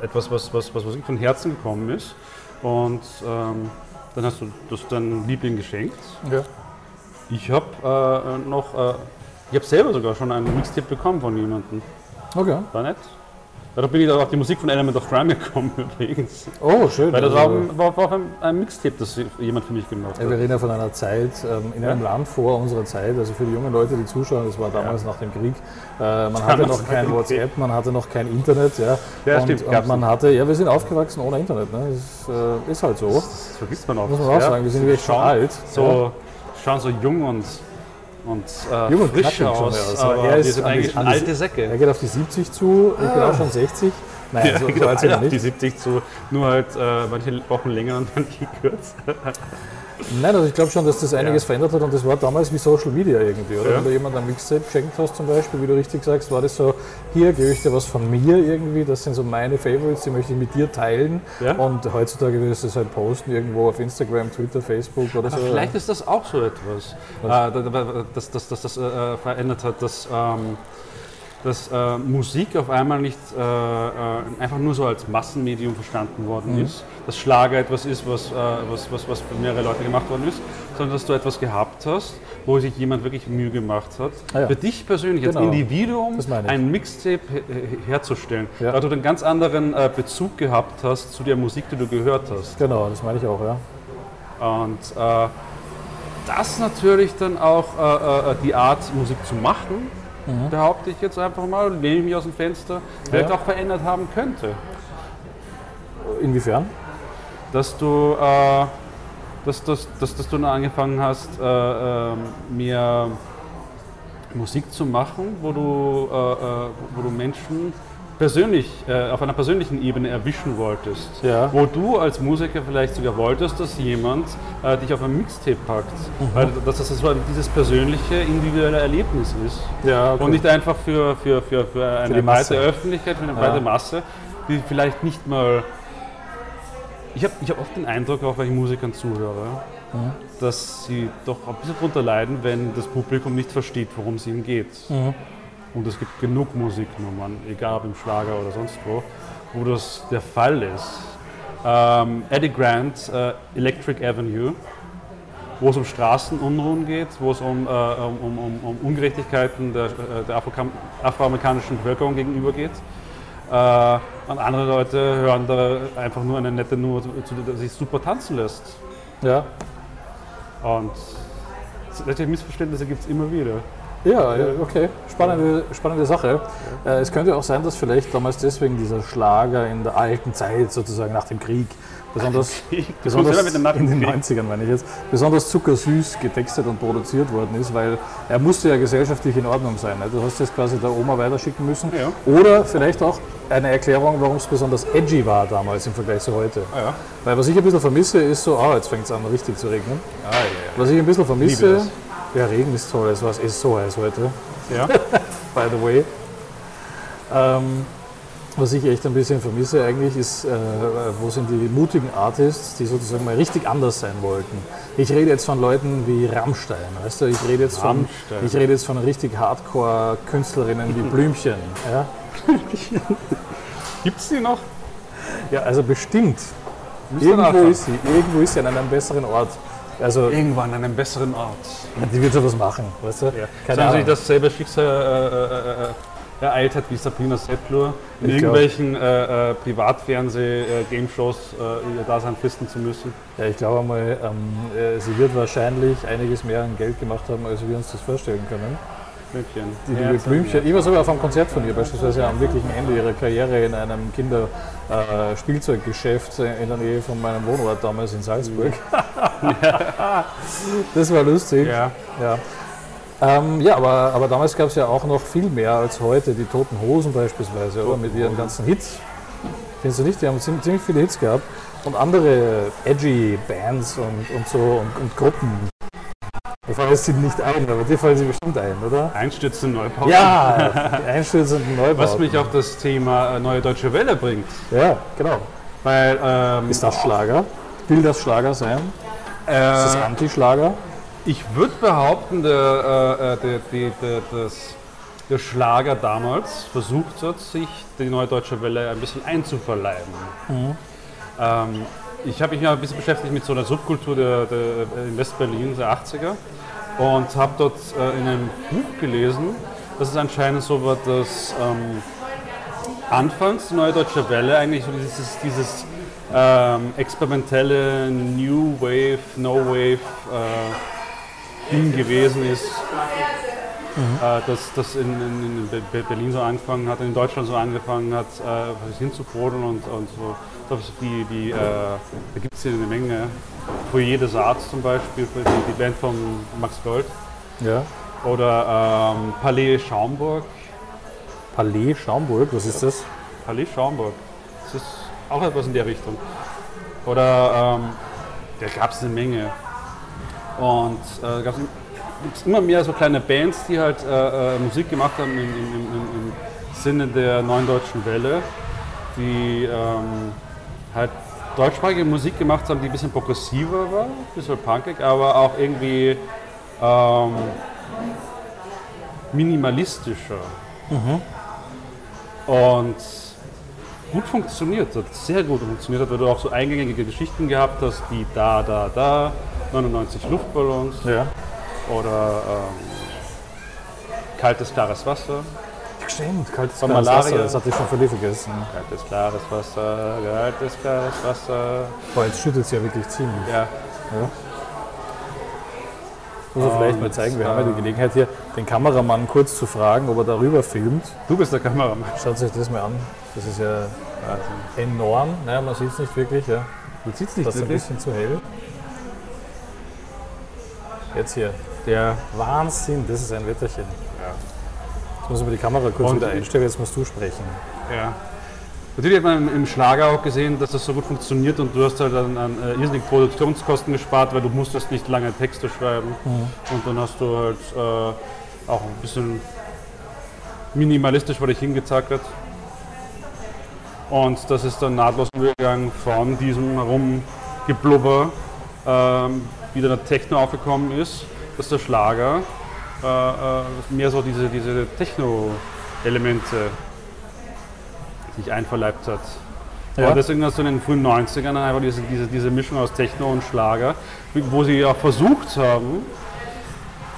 Speaker 2: äh, etwas, was, was, was, was von Herzen gekommen ist. Und ähm, dann hast du das deinem Liebling geschenkt. Ja. Ich habe äh, noch, äh, ich habe selber sogar schon einen Mixtape bekommen von jemandem.
Speaker 1: Okay.
Speaker 2: War nett. Da bin ich dann auf die Musik von Element of Crime gekommen übrigens.
Speaker 1: Oh, schön.
Speaker 2: Weil das also, war, war, war ein, ein, Mixtape, das jemand für mich gemacht hat.
Speaker 1: Ja, wir reden ja von einer Zeit, ähm, in einem ja? Land vor unserer Zeit, also für die jungen Leute, die zuschauen, das war damals ja. nach dem Krieg. Äh, man hatte noch kein WhatsApp, man hatte noch kein Internet. Ja,
Speaker 2: ja und, stimmt.
Speaker 1: Und man hatte, ja, wir sind aufgewachsen ohne Internet. Ne? Das äh, ist halt so. Das,
Speaker 2: das, vergisst man auch.
Speaker 1: Muss man auch sagen, wir sind wirklich schon alt.
Speaker 2: So, Schauen so jung und und äh,
Speaker 1: Jung und frisch aus,
Speaker 2: aus. aber er ist sind eigentlich schon alte Säcke.
Speaker 1: Er geht auf die 70 zu, ich bin auch schon 60.
Speaker 2: Nein, ja, so, so alt sind wir nicht. die 70 zu, nur halt äh, manche Wochen länger und manche kürzer.
Speaker 1: Nein, also ich glaube schon, dass das einiges ja. verändert hat und das war damals wie Social Media irgendwie, oder? Ja. Wenn du jemandem ein Mixtape geschenkt hast zum Beispiel, wie du richtig sagst, war das so, hier gebe ich dir was von mir irgendwie, das sind so meine Favorites, die möchte ich mit dir teilen ja. und heutzutage wirst du es halt posten irgendwo auf Instagram, Twitter, Facebook oder Aber so.
Speaker 2: Vielleicht ist das auch so etwas, äh, dass das, das, das äh, verändert hat, dass... Ähm, dass äh, Musik auf einmal nicht äh, äh, einfach nur so als Massenmedium verstanden worden mhm. ist, dass Schlager etwas ist, was, äh, was, was, was für mehrere Leute gemacht worden ist, sondern dass du etwas gehabt hast, wo sich jemand wirklich Mühe gemacht hat, ah ja. für dich persönlich genau. als Individuum ein Mixtape herzustellen, ja. weil du einen ganz anderen äh, Bezug gehabt hast zu der Musik, die du gehört hast.
Speaker 1: Genau, das meine ich auch, ja.
Speaker 2: Und äh, das natürlich dann auch die Art, Musik zu machen, mhm. behaupte ich jetzt einfach mal, lehne ich mich aus dem Fenster, vielleicht ja. auch verändert haben könnte.
Speaker 1: Inwiefern?
Speaker 2: Dass du, äh, dass, dass, dass, dass du angefangen hast, äh, äh, mir Musik zu machen, wo du, äh, äh, wo du Menschen persönlich, äh, auf einer persönlichen Ebene erwischen wolltest.
Speaker 1: Ja.
Speaker 2: Wo du als Musiker vielleicht sogar wolltest, dass jemand äh, dich auf ein Mixtape packt. Weil dass das so dieses persönliche, individuelle Erlebnis ist.
Speaker 1: Ja, okay.
Speaker 2: Und nicht einfach für, für, für, für eine
Speaker 1: Masse.
Speaker 2: breite Öffentlichkeit, für eine
Speaker 1: Ja.
Speaker 2: breite Masse, die vielleicht nicht mal. Ich habe ich hab oft den Eindruck, auch wenn ich Musikern zuhöre,
Speaker 1: Mhm.
Speaker 2: dass sie doch ein bisschen drunter leiden, wenn das Publikum nicht versteht, worum es ihnen geht.
Speaker 1: Mhm.
Speaker 2: Und es gibt genug Musiknummern, egal ob im Schlager oder sonst wo, wo das der Fall ist. Ähm, Eddie Grant, äh, Electric Avenue, wo es um Straßenunruhen geht, wo es um, äh, um, um, um, Ungerechtigkeiten der, äh, der afroamerikanischen Bevölkerung gegenüber geht. Äh, und andere Leute hören da einfach nur eine nette Nummer, zu der sich super tanzen lässt.
Speaker 1: Ja.
Speaker 2: Und solche Missverständnisse gibt es immer wieder.
Speaker 1: Ja, ja, okay. Spannende, spannende Sache. Äh, es könnte auch sein, dass vielleicht damals deswegen dieser Schlager in der alten Zeit, sozusagen nach dem Krieg, besonders,
Speaker 2: Krieg?
Speaker 1: Besonders in den
Speaker 2: Nacken-
Speaker 1: 90ern, meine ich jetzt, besonders zuckersüß getextet und produziert worden ist, weil er musste ja gesellschaftlich in Ordnung sein. Ne? Du hast das quasi der Oma weiterschicken müssen.
Speaker 2: Ja.
Speaker 1: Oder vielleicht auch eine Erklärung, warum es besonders edgy war damals im Vergleich zu heute.
Speaker 2: Ah, ja.
Speaker 1: Weil was ich ein bisschen vermisse, ist so, ah, jetzt fängt es an richtig zu regnen.
Speaker 2: Ah, ja,
Speaker 1: Was ich ein bisschen vermisse, ja, Regen ist toll, es war es ist so heiß heute
Speaker 2: ja.
Speaker 1: by the way. Ähm, was ich echt ein bisschen vermisse eigentlich ist, äh, wo sind die mutigen Artists, die sozusagen mal richtig anders sein wollten. Ich rede jetzt von Leuten wie Rammstein, weißt du, ich rede jetzt von,
Speaker 2: Rammstein.
Speaker 1: ich rede jetzt von richtig Hardcore-Künstlerinnen wie Blümchen. Ja?
Speaker 2: Gibt es die noch?
Speaker 1: ja, also bestimmt. Irgendwo ist sie, irgendwo ist sie an einem besseren Ort. Also
Speaker 2: Irgendwann an einem besseren Ort.
Speaker 1: die wird schon was machen, weißt du?
Speaker 2: Ja.
Speaker 1: Keine
Speaker 2: Sagen Sie, dasselbe Schicksal äh, äh, äh, ereilt hat wie Sabrina Settler, in
Speaker 1: Ich
Speaker 2: irgendwelchen äh, äh, Privatfernseh-Game-Shows äh, ihr Dasein fristen zu müssen.
Speaker 1: Ja, ich glaube mal, ähm, äh, sie wird wahrscheinlich einiges mehr an Geld gemacht haben, als wir uns das vorstellen können.
Speaker 2: Blümchen.
Speaker 1: Die liebe Blümchen. Ich war sogar auf einem Konzert von ihr, beispielsweise am wirklichen Ende ihrer Karriere in einem Kinderspielzeuggeschäft in der Nähe von meinem Wohnort damals in Salzburg. das war lustig.
Speaker 2: Ja.
Speaker 1: Ja, ähm, ja aber, aber damals gab es ja auch noch viel mehr als heute. Die Toten Hosen beispielsweise, oder? Mit ihren ganzen Hits. Findest du nicht? Die haben ziemlich, ziemlich viele Hits gehabt. Und andere edgy Bands und, und so und, und Gruppen. Mir fallen jetzt nicht ein, aber dir fallen sie bestimmt ein, oder?
Speaker 2: Einstürzende Neubau.
Speaker 1: Ja, die einstürzenden Neubauten.
Speaker 2: Was mich auf das Thema äh, Neue Deutsche Welle bringt.
Speaker 1: Ja, genau.
Speaker 2: Weil, ähm,
Speaker 1: Ist das Schlager? Will das Schlager sein? Ist das
Speaker 2: äh,
Speaker 1: Anti-Schlager?
Speaker 2: ich würde behaupten, der, äh, äh, der, der, das, der Schlager damals versucht hat, sich die Neue Deutsche Welle ein bisschen einzuverleiben. Ähm, ich habe mich ja ein bisschen beschäftigt mit so einer Subkultur der, der, in Westberlin der 80er und habe dort äh, in einem Buch gelesen, dass es anscheinend so war, dass ähm, anfangs die Neue Deutsche Welle eigentlich so dieses, dieses ähm, experimentelle New Wave, No Wave äh, Ding gewesen ist, äh, dass das in, in, in Be- Be- Berlin so angefangen hat, in Deutschland so angefangen hat, äh, hinzubrodeln und, und so. Die, die, äh, da gibt es hier eine Menge. Foyer des Arts zum Beispiel, für die, die Band von Max Gold.
Speaker 1: Ja.
Speaker 2: Oder ähm, Palais Schaumburg.
Speaker 1: Palais Schaumburg, was ist das?
Speaker 2: Palais Schaumburg. Das ist auch etwas in der Richtung. Oder ähm, da gab es eine Menge. Und äh, gab es immer mehr so kleine Bands, die halt äh, äh, Musik gemacht haben im, im, im, im, im Sinne der neuen deutschen Welle, die ähm, halt deutschsprachige Musik gemacht haben, die ein bisschen progressiver war, ein bisschen punkig, aber auch irgendwie ähm, minimalistischer. Und gut funktioniert hat, sehr gut funktioniert hat, weil du auch so eingängige Geschichten gehabt hast, wie da, da, da, 99 Luftballons
Speaker 1: Ja.
Speaker 2: oder ähm, kaltes, klares Wasser.
Speaker 1: Stimmt, kaltes
Speaker 2: Von Malaria.
Speaker 1: Wasser, das hatte ich schon völlig vergessen.
Speaker 2: Kaltes, klares Wasser, kaltes, klares Wasser.
Speaker 1: Boah, jetzt schüttet es ja wirklich ziemlich.
Speaker 2: Ja,
Speaker 1: Muss man vielleicht mal zeigen, wir haben ja die Gelegenheit hier, den Kameramann kurz zu fragen, ob er darüber filmt.
Speaker 2: du bist der Kameramann.
Speaker 1: Schaut euch das mal an. Das ist ja enorm. Naja, man sieht es nicht wirklich. Ja.
Speaker 2: Man sieht es nicht
Speaker 1: Das ist ein
Speaker 2: wirklich.
Speaker 1: bisschen zu hell. Jetzt hier.
Speaker 2: Der
Speaker 1: Wahnsinn, das ist ein Wetterchen.
Speaker 2: Ja.
Speaker 1: Muss mir die Kamera kurz
Speaker 2: Und-
Speaker 1: wieder einstellen, jetzt musst du sprechen.
Speaker 2: Ja. Natürlich hat man im- Schlager auch gesehen, dass das so gut funktioniert und du hast halt an, an äh, irrsinnig Produktionskosten gespart, weil du musstest nicht lange Texte schreiben und dann hast du halt äh, auch ein bisschen minimalistisch vor dich hingezackert. Und das ist dann nahtlos übergegangen von diesem Herumgeblubber, ähm, wie dann der Techno aufgekommen ist, dass der Schlager äh, äh, mehr so diese, diese Techno-Elemente sich einverleibt hat.
Speaker 1: Ja.
Speaker 2: Und deswegen hast du in den frühen 90ern einfach diese, diese, diese Mischung aus Techno und Schlager, wo sie auch versucht haben,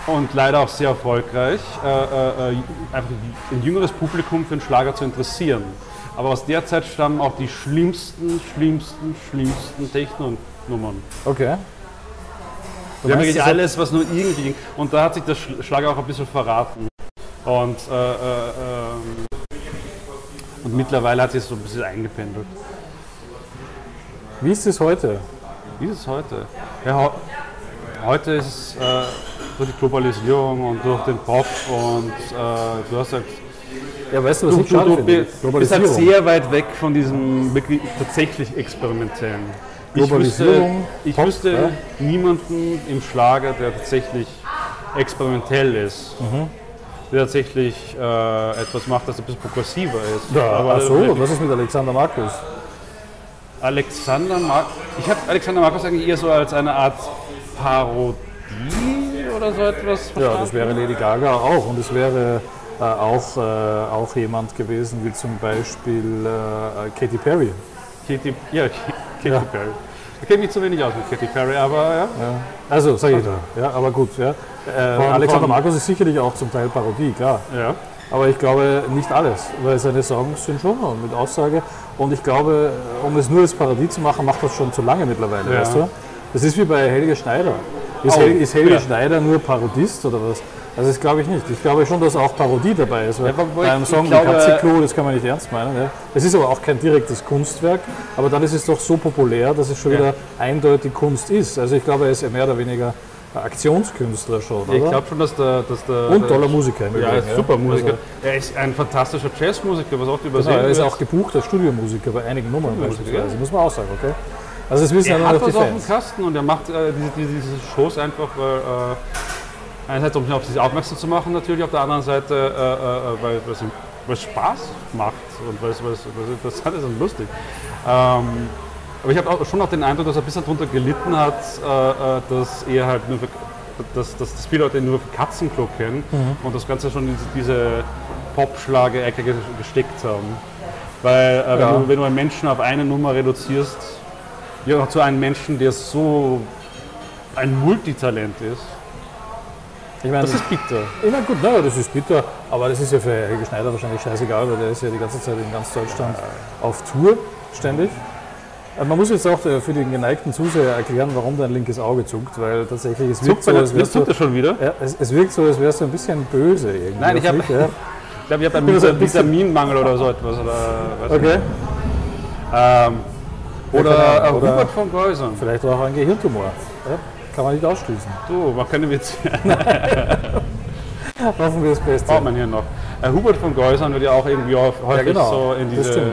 Speaker 2: und leider auch sehr erfolgreich, äh, äh, äh, einfach ein jüngeres Publikum für den Schlager zu interessieren. Aber aus der Zeit stammen auch die schlimmsten, schlimmsten, schlimmsten Techno-Nummern.
Speaker 1: Okay. Du
Speaker 2: Wir haben wirklich
Speaker 1: hat-
Speaker 2: alles, was nur irgendwie ging. Und da hat sich der Sch- Schlager auch ein bisschen verraten. Und, äh, äh, ähm, und mittlerweile hat sich so ein bisschen eingependelt.
Speaker 1: Wie ist es heute?
Speaker 2: Wie ist es heute? Ja, heu- heute ist es äh, durch die Globalisierung und durch den Pop und äh, du hast halt,
Speaker 1: Ja, weißt du, was
Speaker 2: du,
Speaker 1: ich
Speaker 2: du, du bist halt sehr weit weg von diesem wirklich tatsächlich experimentellen. Ich wüsste,
Speaker 1: Globalisierung,
Speaker 2: ich wüsste
Speaker 1: ja.
Speaker 2: niemanden im Schlager, der tatsächlich experimentell ist.
Speaker 1: Mhm.
Speaker 2: Der tatsächlich äh, etwas macht, das ein bisschen progressiver ist.
Speaker 1: Ja,
Speaker 2: Aber
Speaker 1: ach so, was ist mit Alexander Markus?
Speaker 2: Alexander Markus. Ich habe Alexander Markus eigentlich eher so als eine Art Parodie oder so etwas
Speaker 1: Ja,
Speaker 2: verstanden.
Speaker 1: das wäre Lady Gaga auch. Und es wäre äh, auch, äh, auch jemand gewesen, wie zum Beispiel äh, Katy Perry.
Speaker 2: Katy, ja, Katy
Speaker 1: Ja.
Speaker 2: Perry. Ich kenne mich zu wenig aus mit Katy Perry, aber ja.
Speaker 1: Ja. Also, sag ich da. Ja, aber gut. Ja. Äh,
Speaker 2: Von-
Speaker 1: Alexander
Speaker 2: von-
Speaker 1: Markus ist sicherlich auch zum Teil Parodie, klar.
Speaker 2: ja.
Speaker 1: Aber ich glaube nicht alles, weil seine Songs sind schon mit Aussage. Und ich glaube, um es nur als Parodie zu machen, macht das schon zu lange mittlerweile,
Speaker 2: Ja.
Speaker 1: weißt du? Das ist wie bei Helge Schneider. Ist,
Speaker 2: Oh,
Speaker 1: Hel ist Helge
Speaker 2: ja.
Speaker 1: Schneider nur Parodist oder was? Also das glaube ich nicht. Ich glaube schon, dass auch Parodie dabei ist.
Speaker 2: Ja,
Speaker 1: bei einem
Speaker 2: ich-
Speaker 1: Song
Speaker 2: ich
Speaker 1: wie
Speaker 2: glaube-
Speaker 1: Katzeklo, das kann man nicht ernst meinen. Ja. Es ist aber auch kein direktes Kunstwerk, aber dann ist es doch so populär, dass es schon
Speaker 2: Ja.
Speaker 1: wieder eindeutig Kunst ist. Also ich glaube, er ist ja mehr oder weniger Aktionskünstler schon, oder?
Speaker 2: Ich glaube schon, dass der. Dass der
Speaker 1: Und toller Musiker im
Speaker 2: Ja, er ist super Musiker.
Speaker 1: Also,
Speaker 2: er ist ein fantastischer Jazzmusiker, was oft übersehen
Speaker 1: Genau, er ist auch gebuchter Studiomusiker bei einigen Nummern beispielsweise, muss man auch sagen, okay? Also das wissen
Speaker 2: Er hat
Speaker 1: die
Speaker 2: was auf dem. Kasten und er macht äh, diese, diese, Shows einfach, weil äh, einerseits um auf sich aufmerksam zu machen natürlich, auf der anderen Seite, äh, äh, weil weil es Spaß macht und weil es, interessant ist und lustig. Ähm, aber ich habe auch schon auch den Eindruck, dass er ein bisschen darunter gelitten hat, äh, äh, dass er halt nur für, dass, dass, dass viele Leute ihn nur für Katzenklo kennen
Speaker 1: Mhm.
Speaker 2: und das Ganze schon in diese, Pop-Schlage-Ecke ge- gesteckt haben. Weil äh, wenn,
Speaker 1: Ja.
Speaker 2: du, wenn du einen Menschen auf eine Nummer reduzierst, ja, zu einem Menschen, der so ein Multitalent ist.
Speaker 1: Ich meine,
Speaker 2: Das ist bitter.
Speaker 1: immer gut, na, das ist bitter, aber das ist ja für Helge Schneider wahrscheinlich scheißegal, weil der ist ja die ganze Zeit in ganz Deutschland auf Tour ständig. Äh, Man muss jetzt auch äh, für den geneigten Zuseher erklären, warum dein linkes Auge zuckt, weil tatsächlich es wirkt, so, als wärst du,
Speaker 2: er schon wieder.
Speaker 1: ja, es, es wirkt so, als wärst du ein bisschen böse irgendwie.
Speaker 2: Nein, ich hab-
Speaker 1: mich, ja.
Speaker 2: Ich glaube, ich habe einen
Speaker 1: bin so ein
Speaker 2: Vita-
Speaker 1: bisschen-
Speaker 2: Vitaminmangel oder so etwas. Oder,
Speaker 1: Okay.
Speaker 2: Ähm, oder,
Speaker 1: Ahnung, oder-
Speaker 2: Hubert von Geusern.
Speaker 1: vielleicht auch ein Gehirntumor. Ja? Kann man nicht ausschließen.
Speaker 2: Du, man kann jetzt
Speaker 1: Hoffen wir das Beste.
Speaker 2: braucht man hier noch. Äh, Hubert von Geusern wird ja auch irgendwie häufig
Speaker 1: genau,
Speaker 2: so in diese.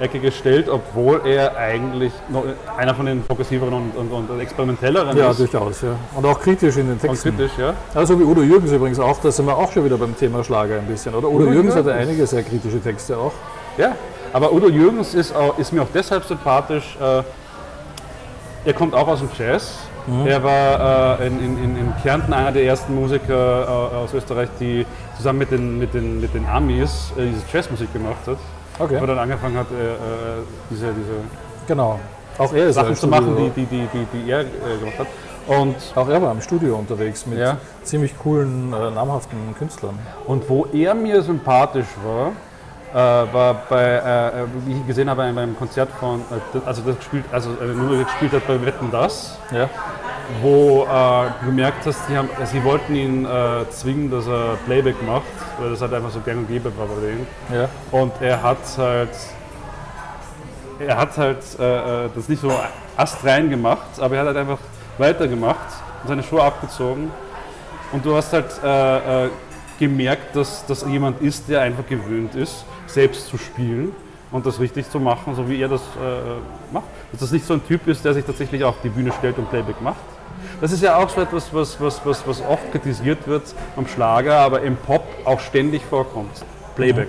Speaker 2: Ecke gestellt, obwohl er eigentlich noch einer von den progressiveren und, und, und experimentelleren
Speaker 1: Ja,
Speaker 2: ist.
Speaker 1: durchaus, ja. Und auch kritisch in den
Speaker 2: Und
Speaker 1: Texten.
Speaker 2: kritisch, ja.
Speaker 1: Also wie Udo Jürgens übrigens auch, da sind wir auch schon wieder beim Thema Schlager ein bisschen, oder? Udo,
Speaker 2: Udo
Speaker 1: Jürgens hatte
Speaker 2: Jürgens.
Speaker 1: einige sehr kritische Texte auch.
Speaker 2: Ja, aber Udo Jürgens ist, auch, ist mir auch deshalb sympathisch. Äh, er kommt auch aus dem Jazz. Er war äh, in, in, in, Kärnten einer der ersten Musiker äh, aus Österreich, die zusammen mit den, mit den, mit den Amis äh, diese Jazzmusik gemacht hat.
Speaker 1: Okay.
Speaker 2: Wo dann angefangen hat, äh, äh, diese, diese
Speaker 1: Genau. Auch er
Speaker 2: Sachen zu machen, die, die, die, die, die er äh, gemacht hat. Und,
Speaker 1: Auch er war im Studio unterwegs mit
Speaker 2: Ja.
Speaker 1: ziemlich coolen, namhaften Künstlern.
Speaker 2: und wo er mir sympathisch war, äh, war bei, äh, wie ich gesehen habe, beim Konzert von, äh, also das gespielt, also eine Nummer gespielt hat bei Wetten das.
Speaker 1: Ja.
Speaker 2: wo äh, du gemerkt hast, die haben, sie wollten ihn äh, zwingen, dass er Playback macht, weil das halt einfach so gang und gäbe war bei denen.
Speaker 1: Ja.
Speaker 2: Und er hat halt, er hat halt äh, äh, das nicht so astrein gemacht, aber er hat halt einfach weitergemacht seine Schuhe abgezogen und du hast halt äh, äh, gemerkt, dass das jemand ist, der einfach gewöhnt ist, selbst zu spielen und das richtig zu machen, so wie er das äh, macht. Dass das nicht so ein Typ ist, der sich tatsächlich auf die Bühne stellt und Playback macht. Das ist ja auch so etwas, was, was, was, was oft kritisiert wird am Schlager, aber im Pop auch ständig vorkommt. Playback.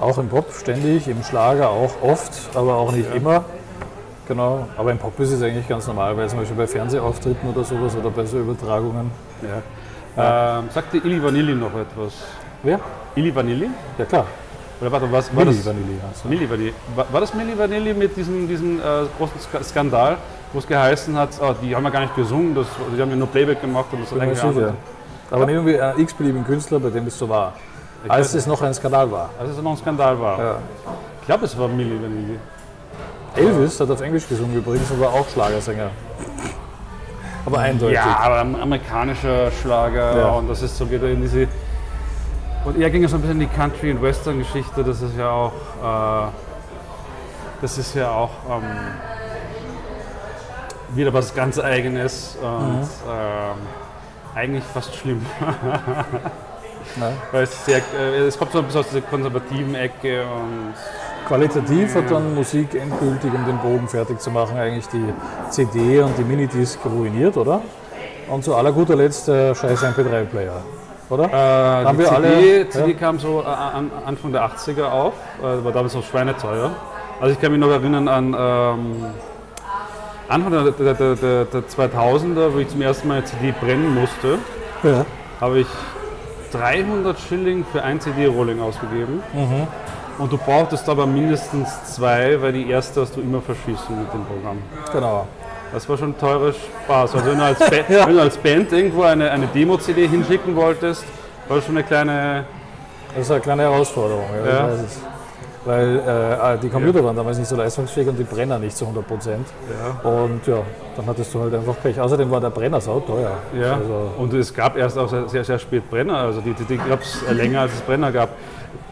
Speaker 1: Auch im Pop ständig, im Schlager auch oft, aber auch nicht immer. Genau, aber im Pop ist es eigentlich ganz normal, weil zum Beispiel bei Fernsehauftritten oder sowas oder bei so Übertragungen.
Speaker 2: Ja. Ähm, sagt dir Illy Vanilli noch etwas?
Speaker 1: Wer?
Speaker 2: Illy Vanilli?
Speaker 1: Ja klar,
Speaker 2: Oder warte, was war
Speaker 1: Milli
Speaker 2: das?
Speaker 1: Vanilli. Also.
Speaker 2: Milli Vanilli. War, war das Milli Vanilli mit diesem, diesem äh, großen Ska- Skandal, wo es geheißen hat, oh, die haben ja gar nicht gesungen, das, die haben ja nur Playback gemacht und das hat eigentlich
Speaker 1: sicher. Aber nehmen wir einen x-beliebigen Künstler, bei dem es so war. Als
Speaker 2: weiß
Speaker 1: es noch ein Skandal war.
Speaker 2: Als es noch ein Skandal war.
Speaker 1: Ja.
Speaker 2: Ich glaube, es war Milli Vanilli.
Speaker 1: Elvis hat auf Englisch gesungen übrigens und war auch Schlagersänger. Aber eindeutig.
Speaker 2: Ja, aber am- amerikanischer Schlager
Speaker 1: Ja.
Speaker 2: und das ist so wieder in diese. Und er ging so ein bisschen in die Country- und Western-Geschichte, das ist ja auch. Äh, das ist ja auch ähm, wieder was ganz Eigenes und ähm, eigentlich fast schlimm. Weil es, sehr, äh, es kommt so ein bisschen aus dieser konservativen Ecke und
Speaker 1: Qualitativ hat dann Musik endgültig, um den Bogen fertig zu machen, eigentlich die CD und die Minidisc ruiniert, oder? Und zu aller guter Letzt der scheiß MP3-Player, oder?
Speaker 2: Äh,
Speaker 1: Haben
Speaker 2: die
Speaker 1: wir
Speaker 2: CD,
Speaker 1: alle-
Speaker 2: CD
Speaker 1: ja.
Speaker 2: kam so äh, an, Anfang der 80er auf, äh, war damals noch schweineteuer. Also ich kann mich noch erinnern an ähm, Anfang der, der, der, der, der 2000er, wo ich zum ersten Mal eine CD brennen musste,
Speaker 1: Ja.
Speaker 2: habe ich 300 Schilling für ein CD-Rolling ausgegeben.
Speaker 1: Mhm.
Speaker 2: Und du brauchtest aber mindestens zwei, weil die erste hast du immer verschießen mit dem Programm.
Speaker 1: Genau.
Speaker 2: Das war schon teurer Spaß. Also wenn du als, ba wenn du als Band irgendwo eine, eine Demo-CD hinschicken wolltest, war das schon eine kleine
Speaker 1: Das ist eine kleine Herausforderung, ja,
Speaker 2: Ja.
Speaker 1: Weil äh, die Computer waren damals nicht so leistungsfähig und die Brenner nicht zu 100 Prozent.
Speaker 2: Ja.
Speaker 1: Und ja, dann hattest du halt einfach Pech. Außerdem war der Brenner sauteuer.
Speaker 2: Ja,
Speaker 1: Also,
Speaker 2: und es gab erst auch sehr, sehr, sehr spät Brenner, also die, die, die gab es länger als es Brenner gab.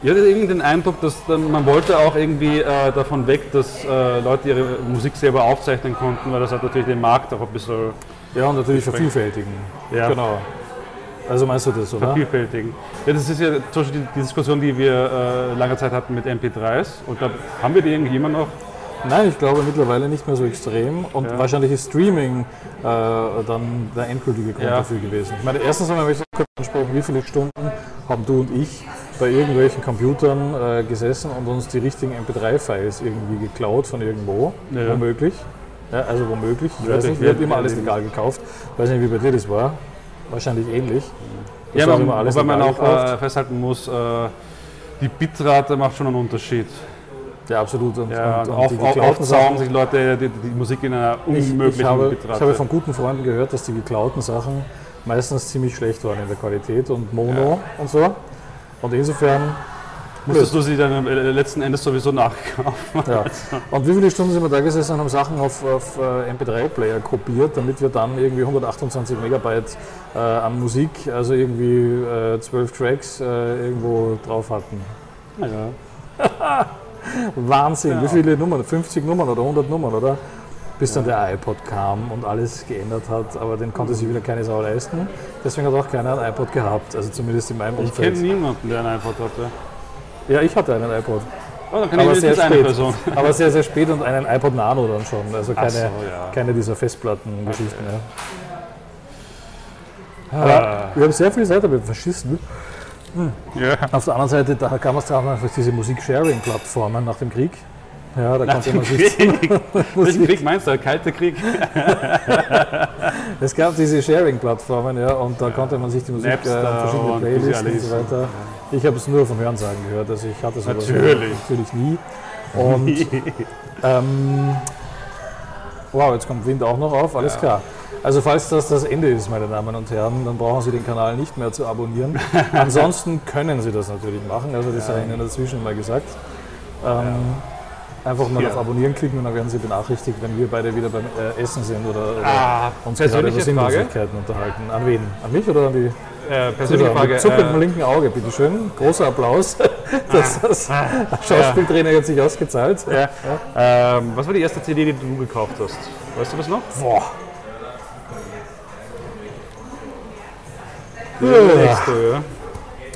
Speaker 2: Ich hatte irgendwie den Eindruck, dass man wollte auch irgendwie äh, davon weg, dass äh, Leute ihre Musik selber aufzeichnen konnten, weil das hat natürlich den Markt auch ein bisschen
Speaker 1: ja, und natürlich vervielfältigen.
Speaker 2: Ja.
Speaker 1: Genau. Also meinst du das, oder?
Speaker 2: vervielfältigen. Ja, das ist ja zum Beispiel die, die Diskussion, die wir äh, lange Zeit hatten mit MP3s. Und da haben wir die irgendwie immer noch.
Speaker 1: Nein, ich glaube mittlerweile nicht mehr so extrem. Und
Speaker 2: Ja.
Speaker 1: wahrscheinlich ist Streaming äh, dann der endgültige Grund
Speaker 2: Ja.
Speaker 1: dafür gewesen. Ich meine, erstens einmal möchte ich kurz ansprechen, wie viele Stunden haben du und ich bei irgendwelchen Computern äh, gesessen und uns die richtigen MP3-Files irgendwie geklaut von irgendwo,
Speaker 2: Ja.
Speaker 1: womöglich. Ja, also womöglich. Ich
Speaker 2: Ja,
Speaker 1: weiß
Speaker 2: das
Speaker 1: nicht, wir haben
Speaker 2: wird-
Speaker 1: immer alles legal gekauft. Ich weiß nicht, wie bei dir das war. Wahrscheinlich ähnlich. Du
Speaker 2: Ja,
Speaker 1: immer alles
Speaker 2: wobei man auch
Speaker 1: gekauft.
Speaker 2: äh, festhalten muss, äh, die Bitrate macht schon einen Unterschied.
Speaker 1: Ja, absolut. Und,
Speaker 2: Ja,
Speaker 1: und,
Speaker 2: und auf,
Speaker 1: die geklauten Sachen-
Speaker 2: sich Leute die, die Musik in einer
Speaker 1: Ich,
Speaker 2: unmöglichen
Speaker 1: ich, habe,
Speaker 2: Bitrate.
Speaker 1: ich habe von guten Freunden gehört, dass die geklauten Sachen meistens ziemlich schlecht waren in der Qualität und Mono und so. Und insofern,
Speaker 2: Musstest du sie dann äh, letzten Endes sowieso nachkaufen?
Speaker 1: ja. Und wie viele Stunden sind wir da gesessen und haben Sachen auf, auf äh, MP3-Player kopiert, damit wir dann irgendwie 128 Megabyte äh, an Musik, also irgendwie äh, 12 Tracks äh, irgendwo drauf hatten.
Speaker 2: Ja.
Speaker 1: Wahnsinn, wie viele Nummern? 50 Nummern oder 100 Nummern, oder? Bis dann der iPod kam und alles geändert hat, aber den konnte sich wieder keine Sau leisten. Deswegen hat auch keiner ein iPod gehabt, also zumindest in meinem
Speaker 2: Ich kenne
Speaker 1: Umfeld.
Speaker 2: niemanden, der ein iPod hatte.
Speaker 1: Ja, ich hatte einen iPod,
Speaker 2: Oh, dann kann
Speaker 1: aber
Speaker 2: ich
Speaker 1: sehr spät. Aber sehr, sehr spät und einen iPod Nano dann schon, also keine,
Speaker 2: so, ja.
Speaker 1: keine dieser Festplattengeschichten. Ja.
Speaker 2: Ah,
Speaker 1: wir haben sehr viel Zeit damit verschissen.
Speaker 2: ja.
Speaker 1: Auf der anderen Seite, da kam es dann einfach diese Musik-Sharing-Plattformen nach dem Krieg. Ja, da
Speaker 2: dem
Speaker 1: man sich
Speaker 2: Krieg. Welchen Krieg meinst du? Der Kalte Krieg?
Speaker 1: Es gab diese Sharing-Plattformen, ja, und da konnte man sich die Musik äh, verschiedene
Speaker 2: und alle
Speaker 1: und so weiter. Ich habe es nur vom Hörensagen gehört, also ich hatte sowas
Speaker 2: Natürlich.
Speaker 1: natürlich nie. Und ähm, wow, jetzt kommt Wind auch noch auf, alles klar. Also falls das das Ende ist, meine Damen und Herren, dann brauchen Sie den Kanal nicht mehr zu abonnieren. Ansonsten können Sie das natürlich machen, also das sei Ihnen dazwischen mal gesagt. Ähm, Einfach mal
Speaker 2: Ja.
Speaker 1: auf Abonnieren klicken und dann werden Sie benachrichtigt, wenn wir beide wieder beim äh, Essen sind oder, oder
Speaker 2: Ah,
Speaker 1: uns gerade über. Sinnlosigkeiten unterhalten. An wen? An mich oder an die
Speaker 2: Äh, persönliche
Speaker 1: Zuschauer?
Speaker 2: Frage.
Speaker 1: Mit zuckendem
Speaker 2: Äh,
Speaker 1: linken Auge, bitteschön. Großer Applaus. Das, das Schauspieltrainer hat sich ausgezahlt.
Speaker 2: ja. ähm, was war die erste CD, die du gekauft hast? Weißt du das noch?
Speaker 1: Boah. Ja.
Speaker 2: nächste, ja.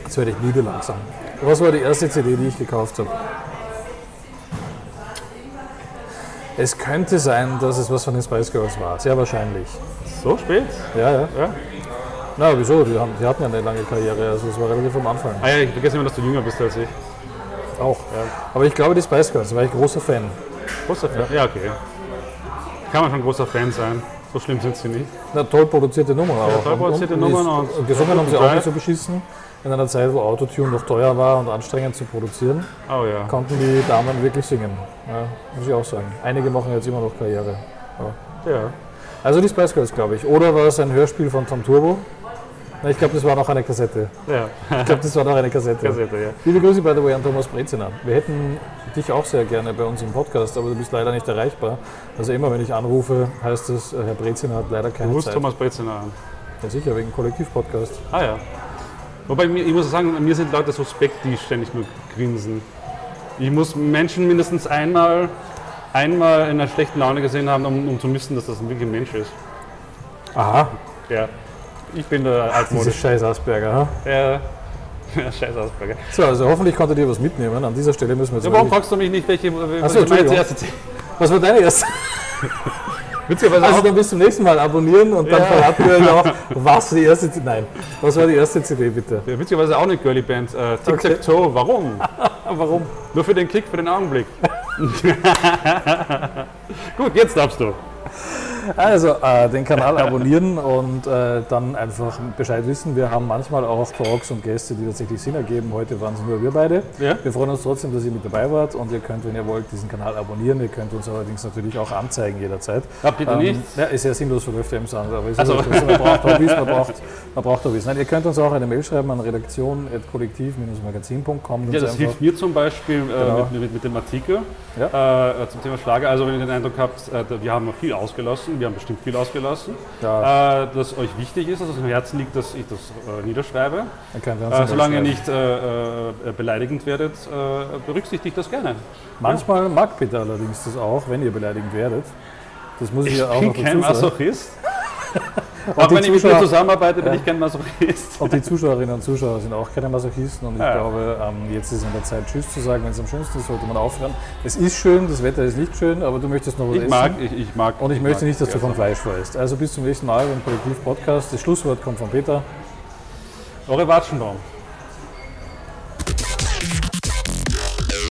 Speaker 1: Jetzt werde ich müde langsam. Was war die erste CD, die ich gekauft habe? Es könnte sein, dass es was von den Spice Girls war. Sehr wahrscheinlich.
Speaker 2: So spät?
Speaker 1: Ja, ja.
Speaker 2: Ja.
Speaker 1: Na, wieso? Die, haben, die hatten ja eine lange Karriere. Also es war relativ am Anfang.
Speaker 2: Ah ja, ich vergesse immer, dass du jünger bist als ich.
Speaker 1: Auch. Aber ich glaube, die Spice Girls, da war ich großer Fan.
Speaker 2: Großer Fan? Ja, okay. Kann man schon großer Fan sein. So schlimm sind sie nicht.
Speaker 1: Na, toll produzierte Nummern auch.
Speaker 2: toll produzierte
Speaker 1: und,
Speaker 2: Nummern
Speaker 1: und,
Speaker 2: und-
Speaker 1: und gesungen haben sie auch nicht so beschissen. In einer Zeit, wo Autotune noch teuer war und anstrengend zu produzieren,
Speaker 2: Oh ja.
Speaker 1: konnten die Damen wirklich singen. Ja, muss ich auch sagen. Einige machen jetzt immer noch Karriere. Ja.
Speaker 2: Ja.
Speaker 1: Also die Spice Girls, glaube ich. Oder war es ein Hörspiel von Tom Turbo? Na, ich glaube, das war noch eine Kassette.
Speaker 2: Ja.
Speaker 1: Ich glaube, das war noch eine Kassette.
Speaker 2: Kassette, ja.
Speaker 1: Liebe Grüße, by the way, an Thomas Brezina. Wir hätten dich auch sehr gerne bei uns im Podcast, aber du bist leider nicht erreichbar. Also immer, wenn ich anrufe, heißt es, äh, Herr Brezina hat leider keine
Speaker 2: Du
Speaker 1: Zeit.
Speaker 2: Thomas Breziner an.
Speaker 1: Ja, sicher, wegen Kollektivpodcast.
Speaker 2: Ah ja. Wobei, ich muss sagen, mir sind Leute suspekt, die ständig nur grinsen. Ich muss Menschen mindestens einmal, einmal in einer schlechten Laune gesehen haben, um, um zu wissen, dass das ein wirklicher Mensch ist.
Speaker 1: Aha,
Speaker 2: Ja. Ich bin der
Speaker 1: diese
Speaker 2: altmodisch.
Speaker 1: scheiß Asperger. Ha?
Speaker 2: Ja. Ja, scheiß Asperger.
Speaker 1: So, also hoffentlich konntet ihr was mitnehmen. An dieser Stelle müssen wir jetzt
Speaker 2: Ja, warum fragst du mich nicht, welche, was
Speaker 1: so,
Speaker 2: ich meine erste?
Speaker 1: Was war deine erste?
Speaker 2: Witzigerweise
Speaker 1: Also dann bis zum nächsten Mal abonnieren und dann
Speaker 2: Ja.
Speaker 1: verraten wir euch auch, was die erste CD... Nein, was war die erste CD bitte?
Speaker 2: ja, witzigerweise auch eine Girly Band. Äh, Tic Tac Toe. Warum?
Speaker 1: Warum?
Speaker 2: Nur für den Kick, für den Augenblick. Gut, jetzt darfst du.
Speaker 1: Also äh, den Kanal abonnieren und äh, dann einfach Bescheid wissen. Wir haben manchmal auch Talks und Gäste, die tatsächlich Sinn ergeben. Heute waren es nur wir beide.
Speaker 2: Ja.
Speaker 1: Wir freuen uns trotzdem, dass ihr mit dabei wart und ihr könnt, wenn ihr wollt, diesen Kanal abonnieren. Ihr könnt uns allerdings natürlich auch anzeigen jederzeit.
Speaker 2: Ja, bitte
Speaker 1: Ähm,
Speaker 2: nicht.
Speaker 1: Ja, ist ja sinnlos für öfter im Sand, aber ist also. man braucht Hobbys, man braucht, man braucht Hobbys. Nein, ihr könnt uns auch eine Mail schreiben an redaktion.kollektiv-magazin.com.
Speaker 2: Ja, das hilft mir zum Beispiel
Speaker 1: Genau.
Speaker 2: äh, mit, mit, mit dem Artikel
Speaker 1: Ja.
Speaker 2: äh, zum Thema Schlager. Also wenn ihr den Eindruck habt, äh, wir haben viel ausgelassen, wir haben bestimmt viel ausgelassen,
Speaker 1: Ja,
Speaker 2: äh, dass euch wichtig ist, dass es am Herzen liegt, dass ich das äh, niederschreibe.
Speaker 1: uns
Speaker 2: Äh, solange ihr nicht äh, äh, beleidigend werdet, äh, berücksichtigt das gerne.
Speaker 1: Manchmal mag Peter allerdings das auch, wenn ihr beleidigend werdet. Das muss ich, ja auch
Speaker 2: Ich
Speaker 1: noch
Speaker 2: bin kein
Speaker 1: dazu sagen.
Speaker 2: Masochist.
Speaker 1: Und
Speaker 2: Auch wenn ich mit dir
Speaker 1: Zuschauer-
Speaker 2: zusammenarbeite, bin ich kein Masochist.
Speaker 1: Und die Zuschauerinnen und Zuschauer sind auch keine Masochisten und ich
Speaker 2: Ja.
Speaker 1: glaube, ähm, jetzt ist an der Zeit, Tschüss zu sagen. Wenn es am schönsten ist, sollte man aufhören. Es ist schön, das Wetter ist nicht schön, aber du möchtest noch was
Speaker 2: Ich
Speaker 1: essen.
Speaker 2: mag, ich, ich mag.
Speaker 1: und ich möchte
Speaker 2: mag
Speaker 1: nicht, dass du vom. Fleisch verlässt. Also bis zum nächsten Mal beim Kollektiv-Podcast. Das Schlusswort kommt von Peter.
Speaker 2: Eure Watschenbaum.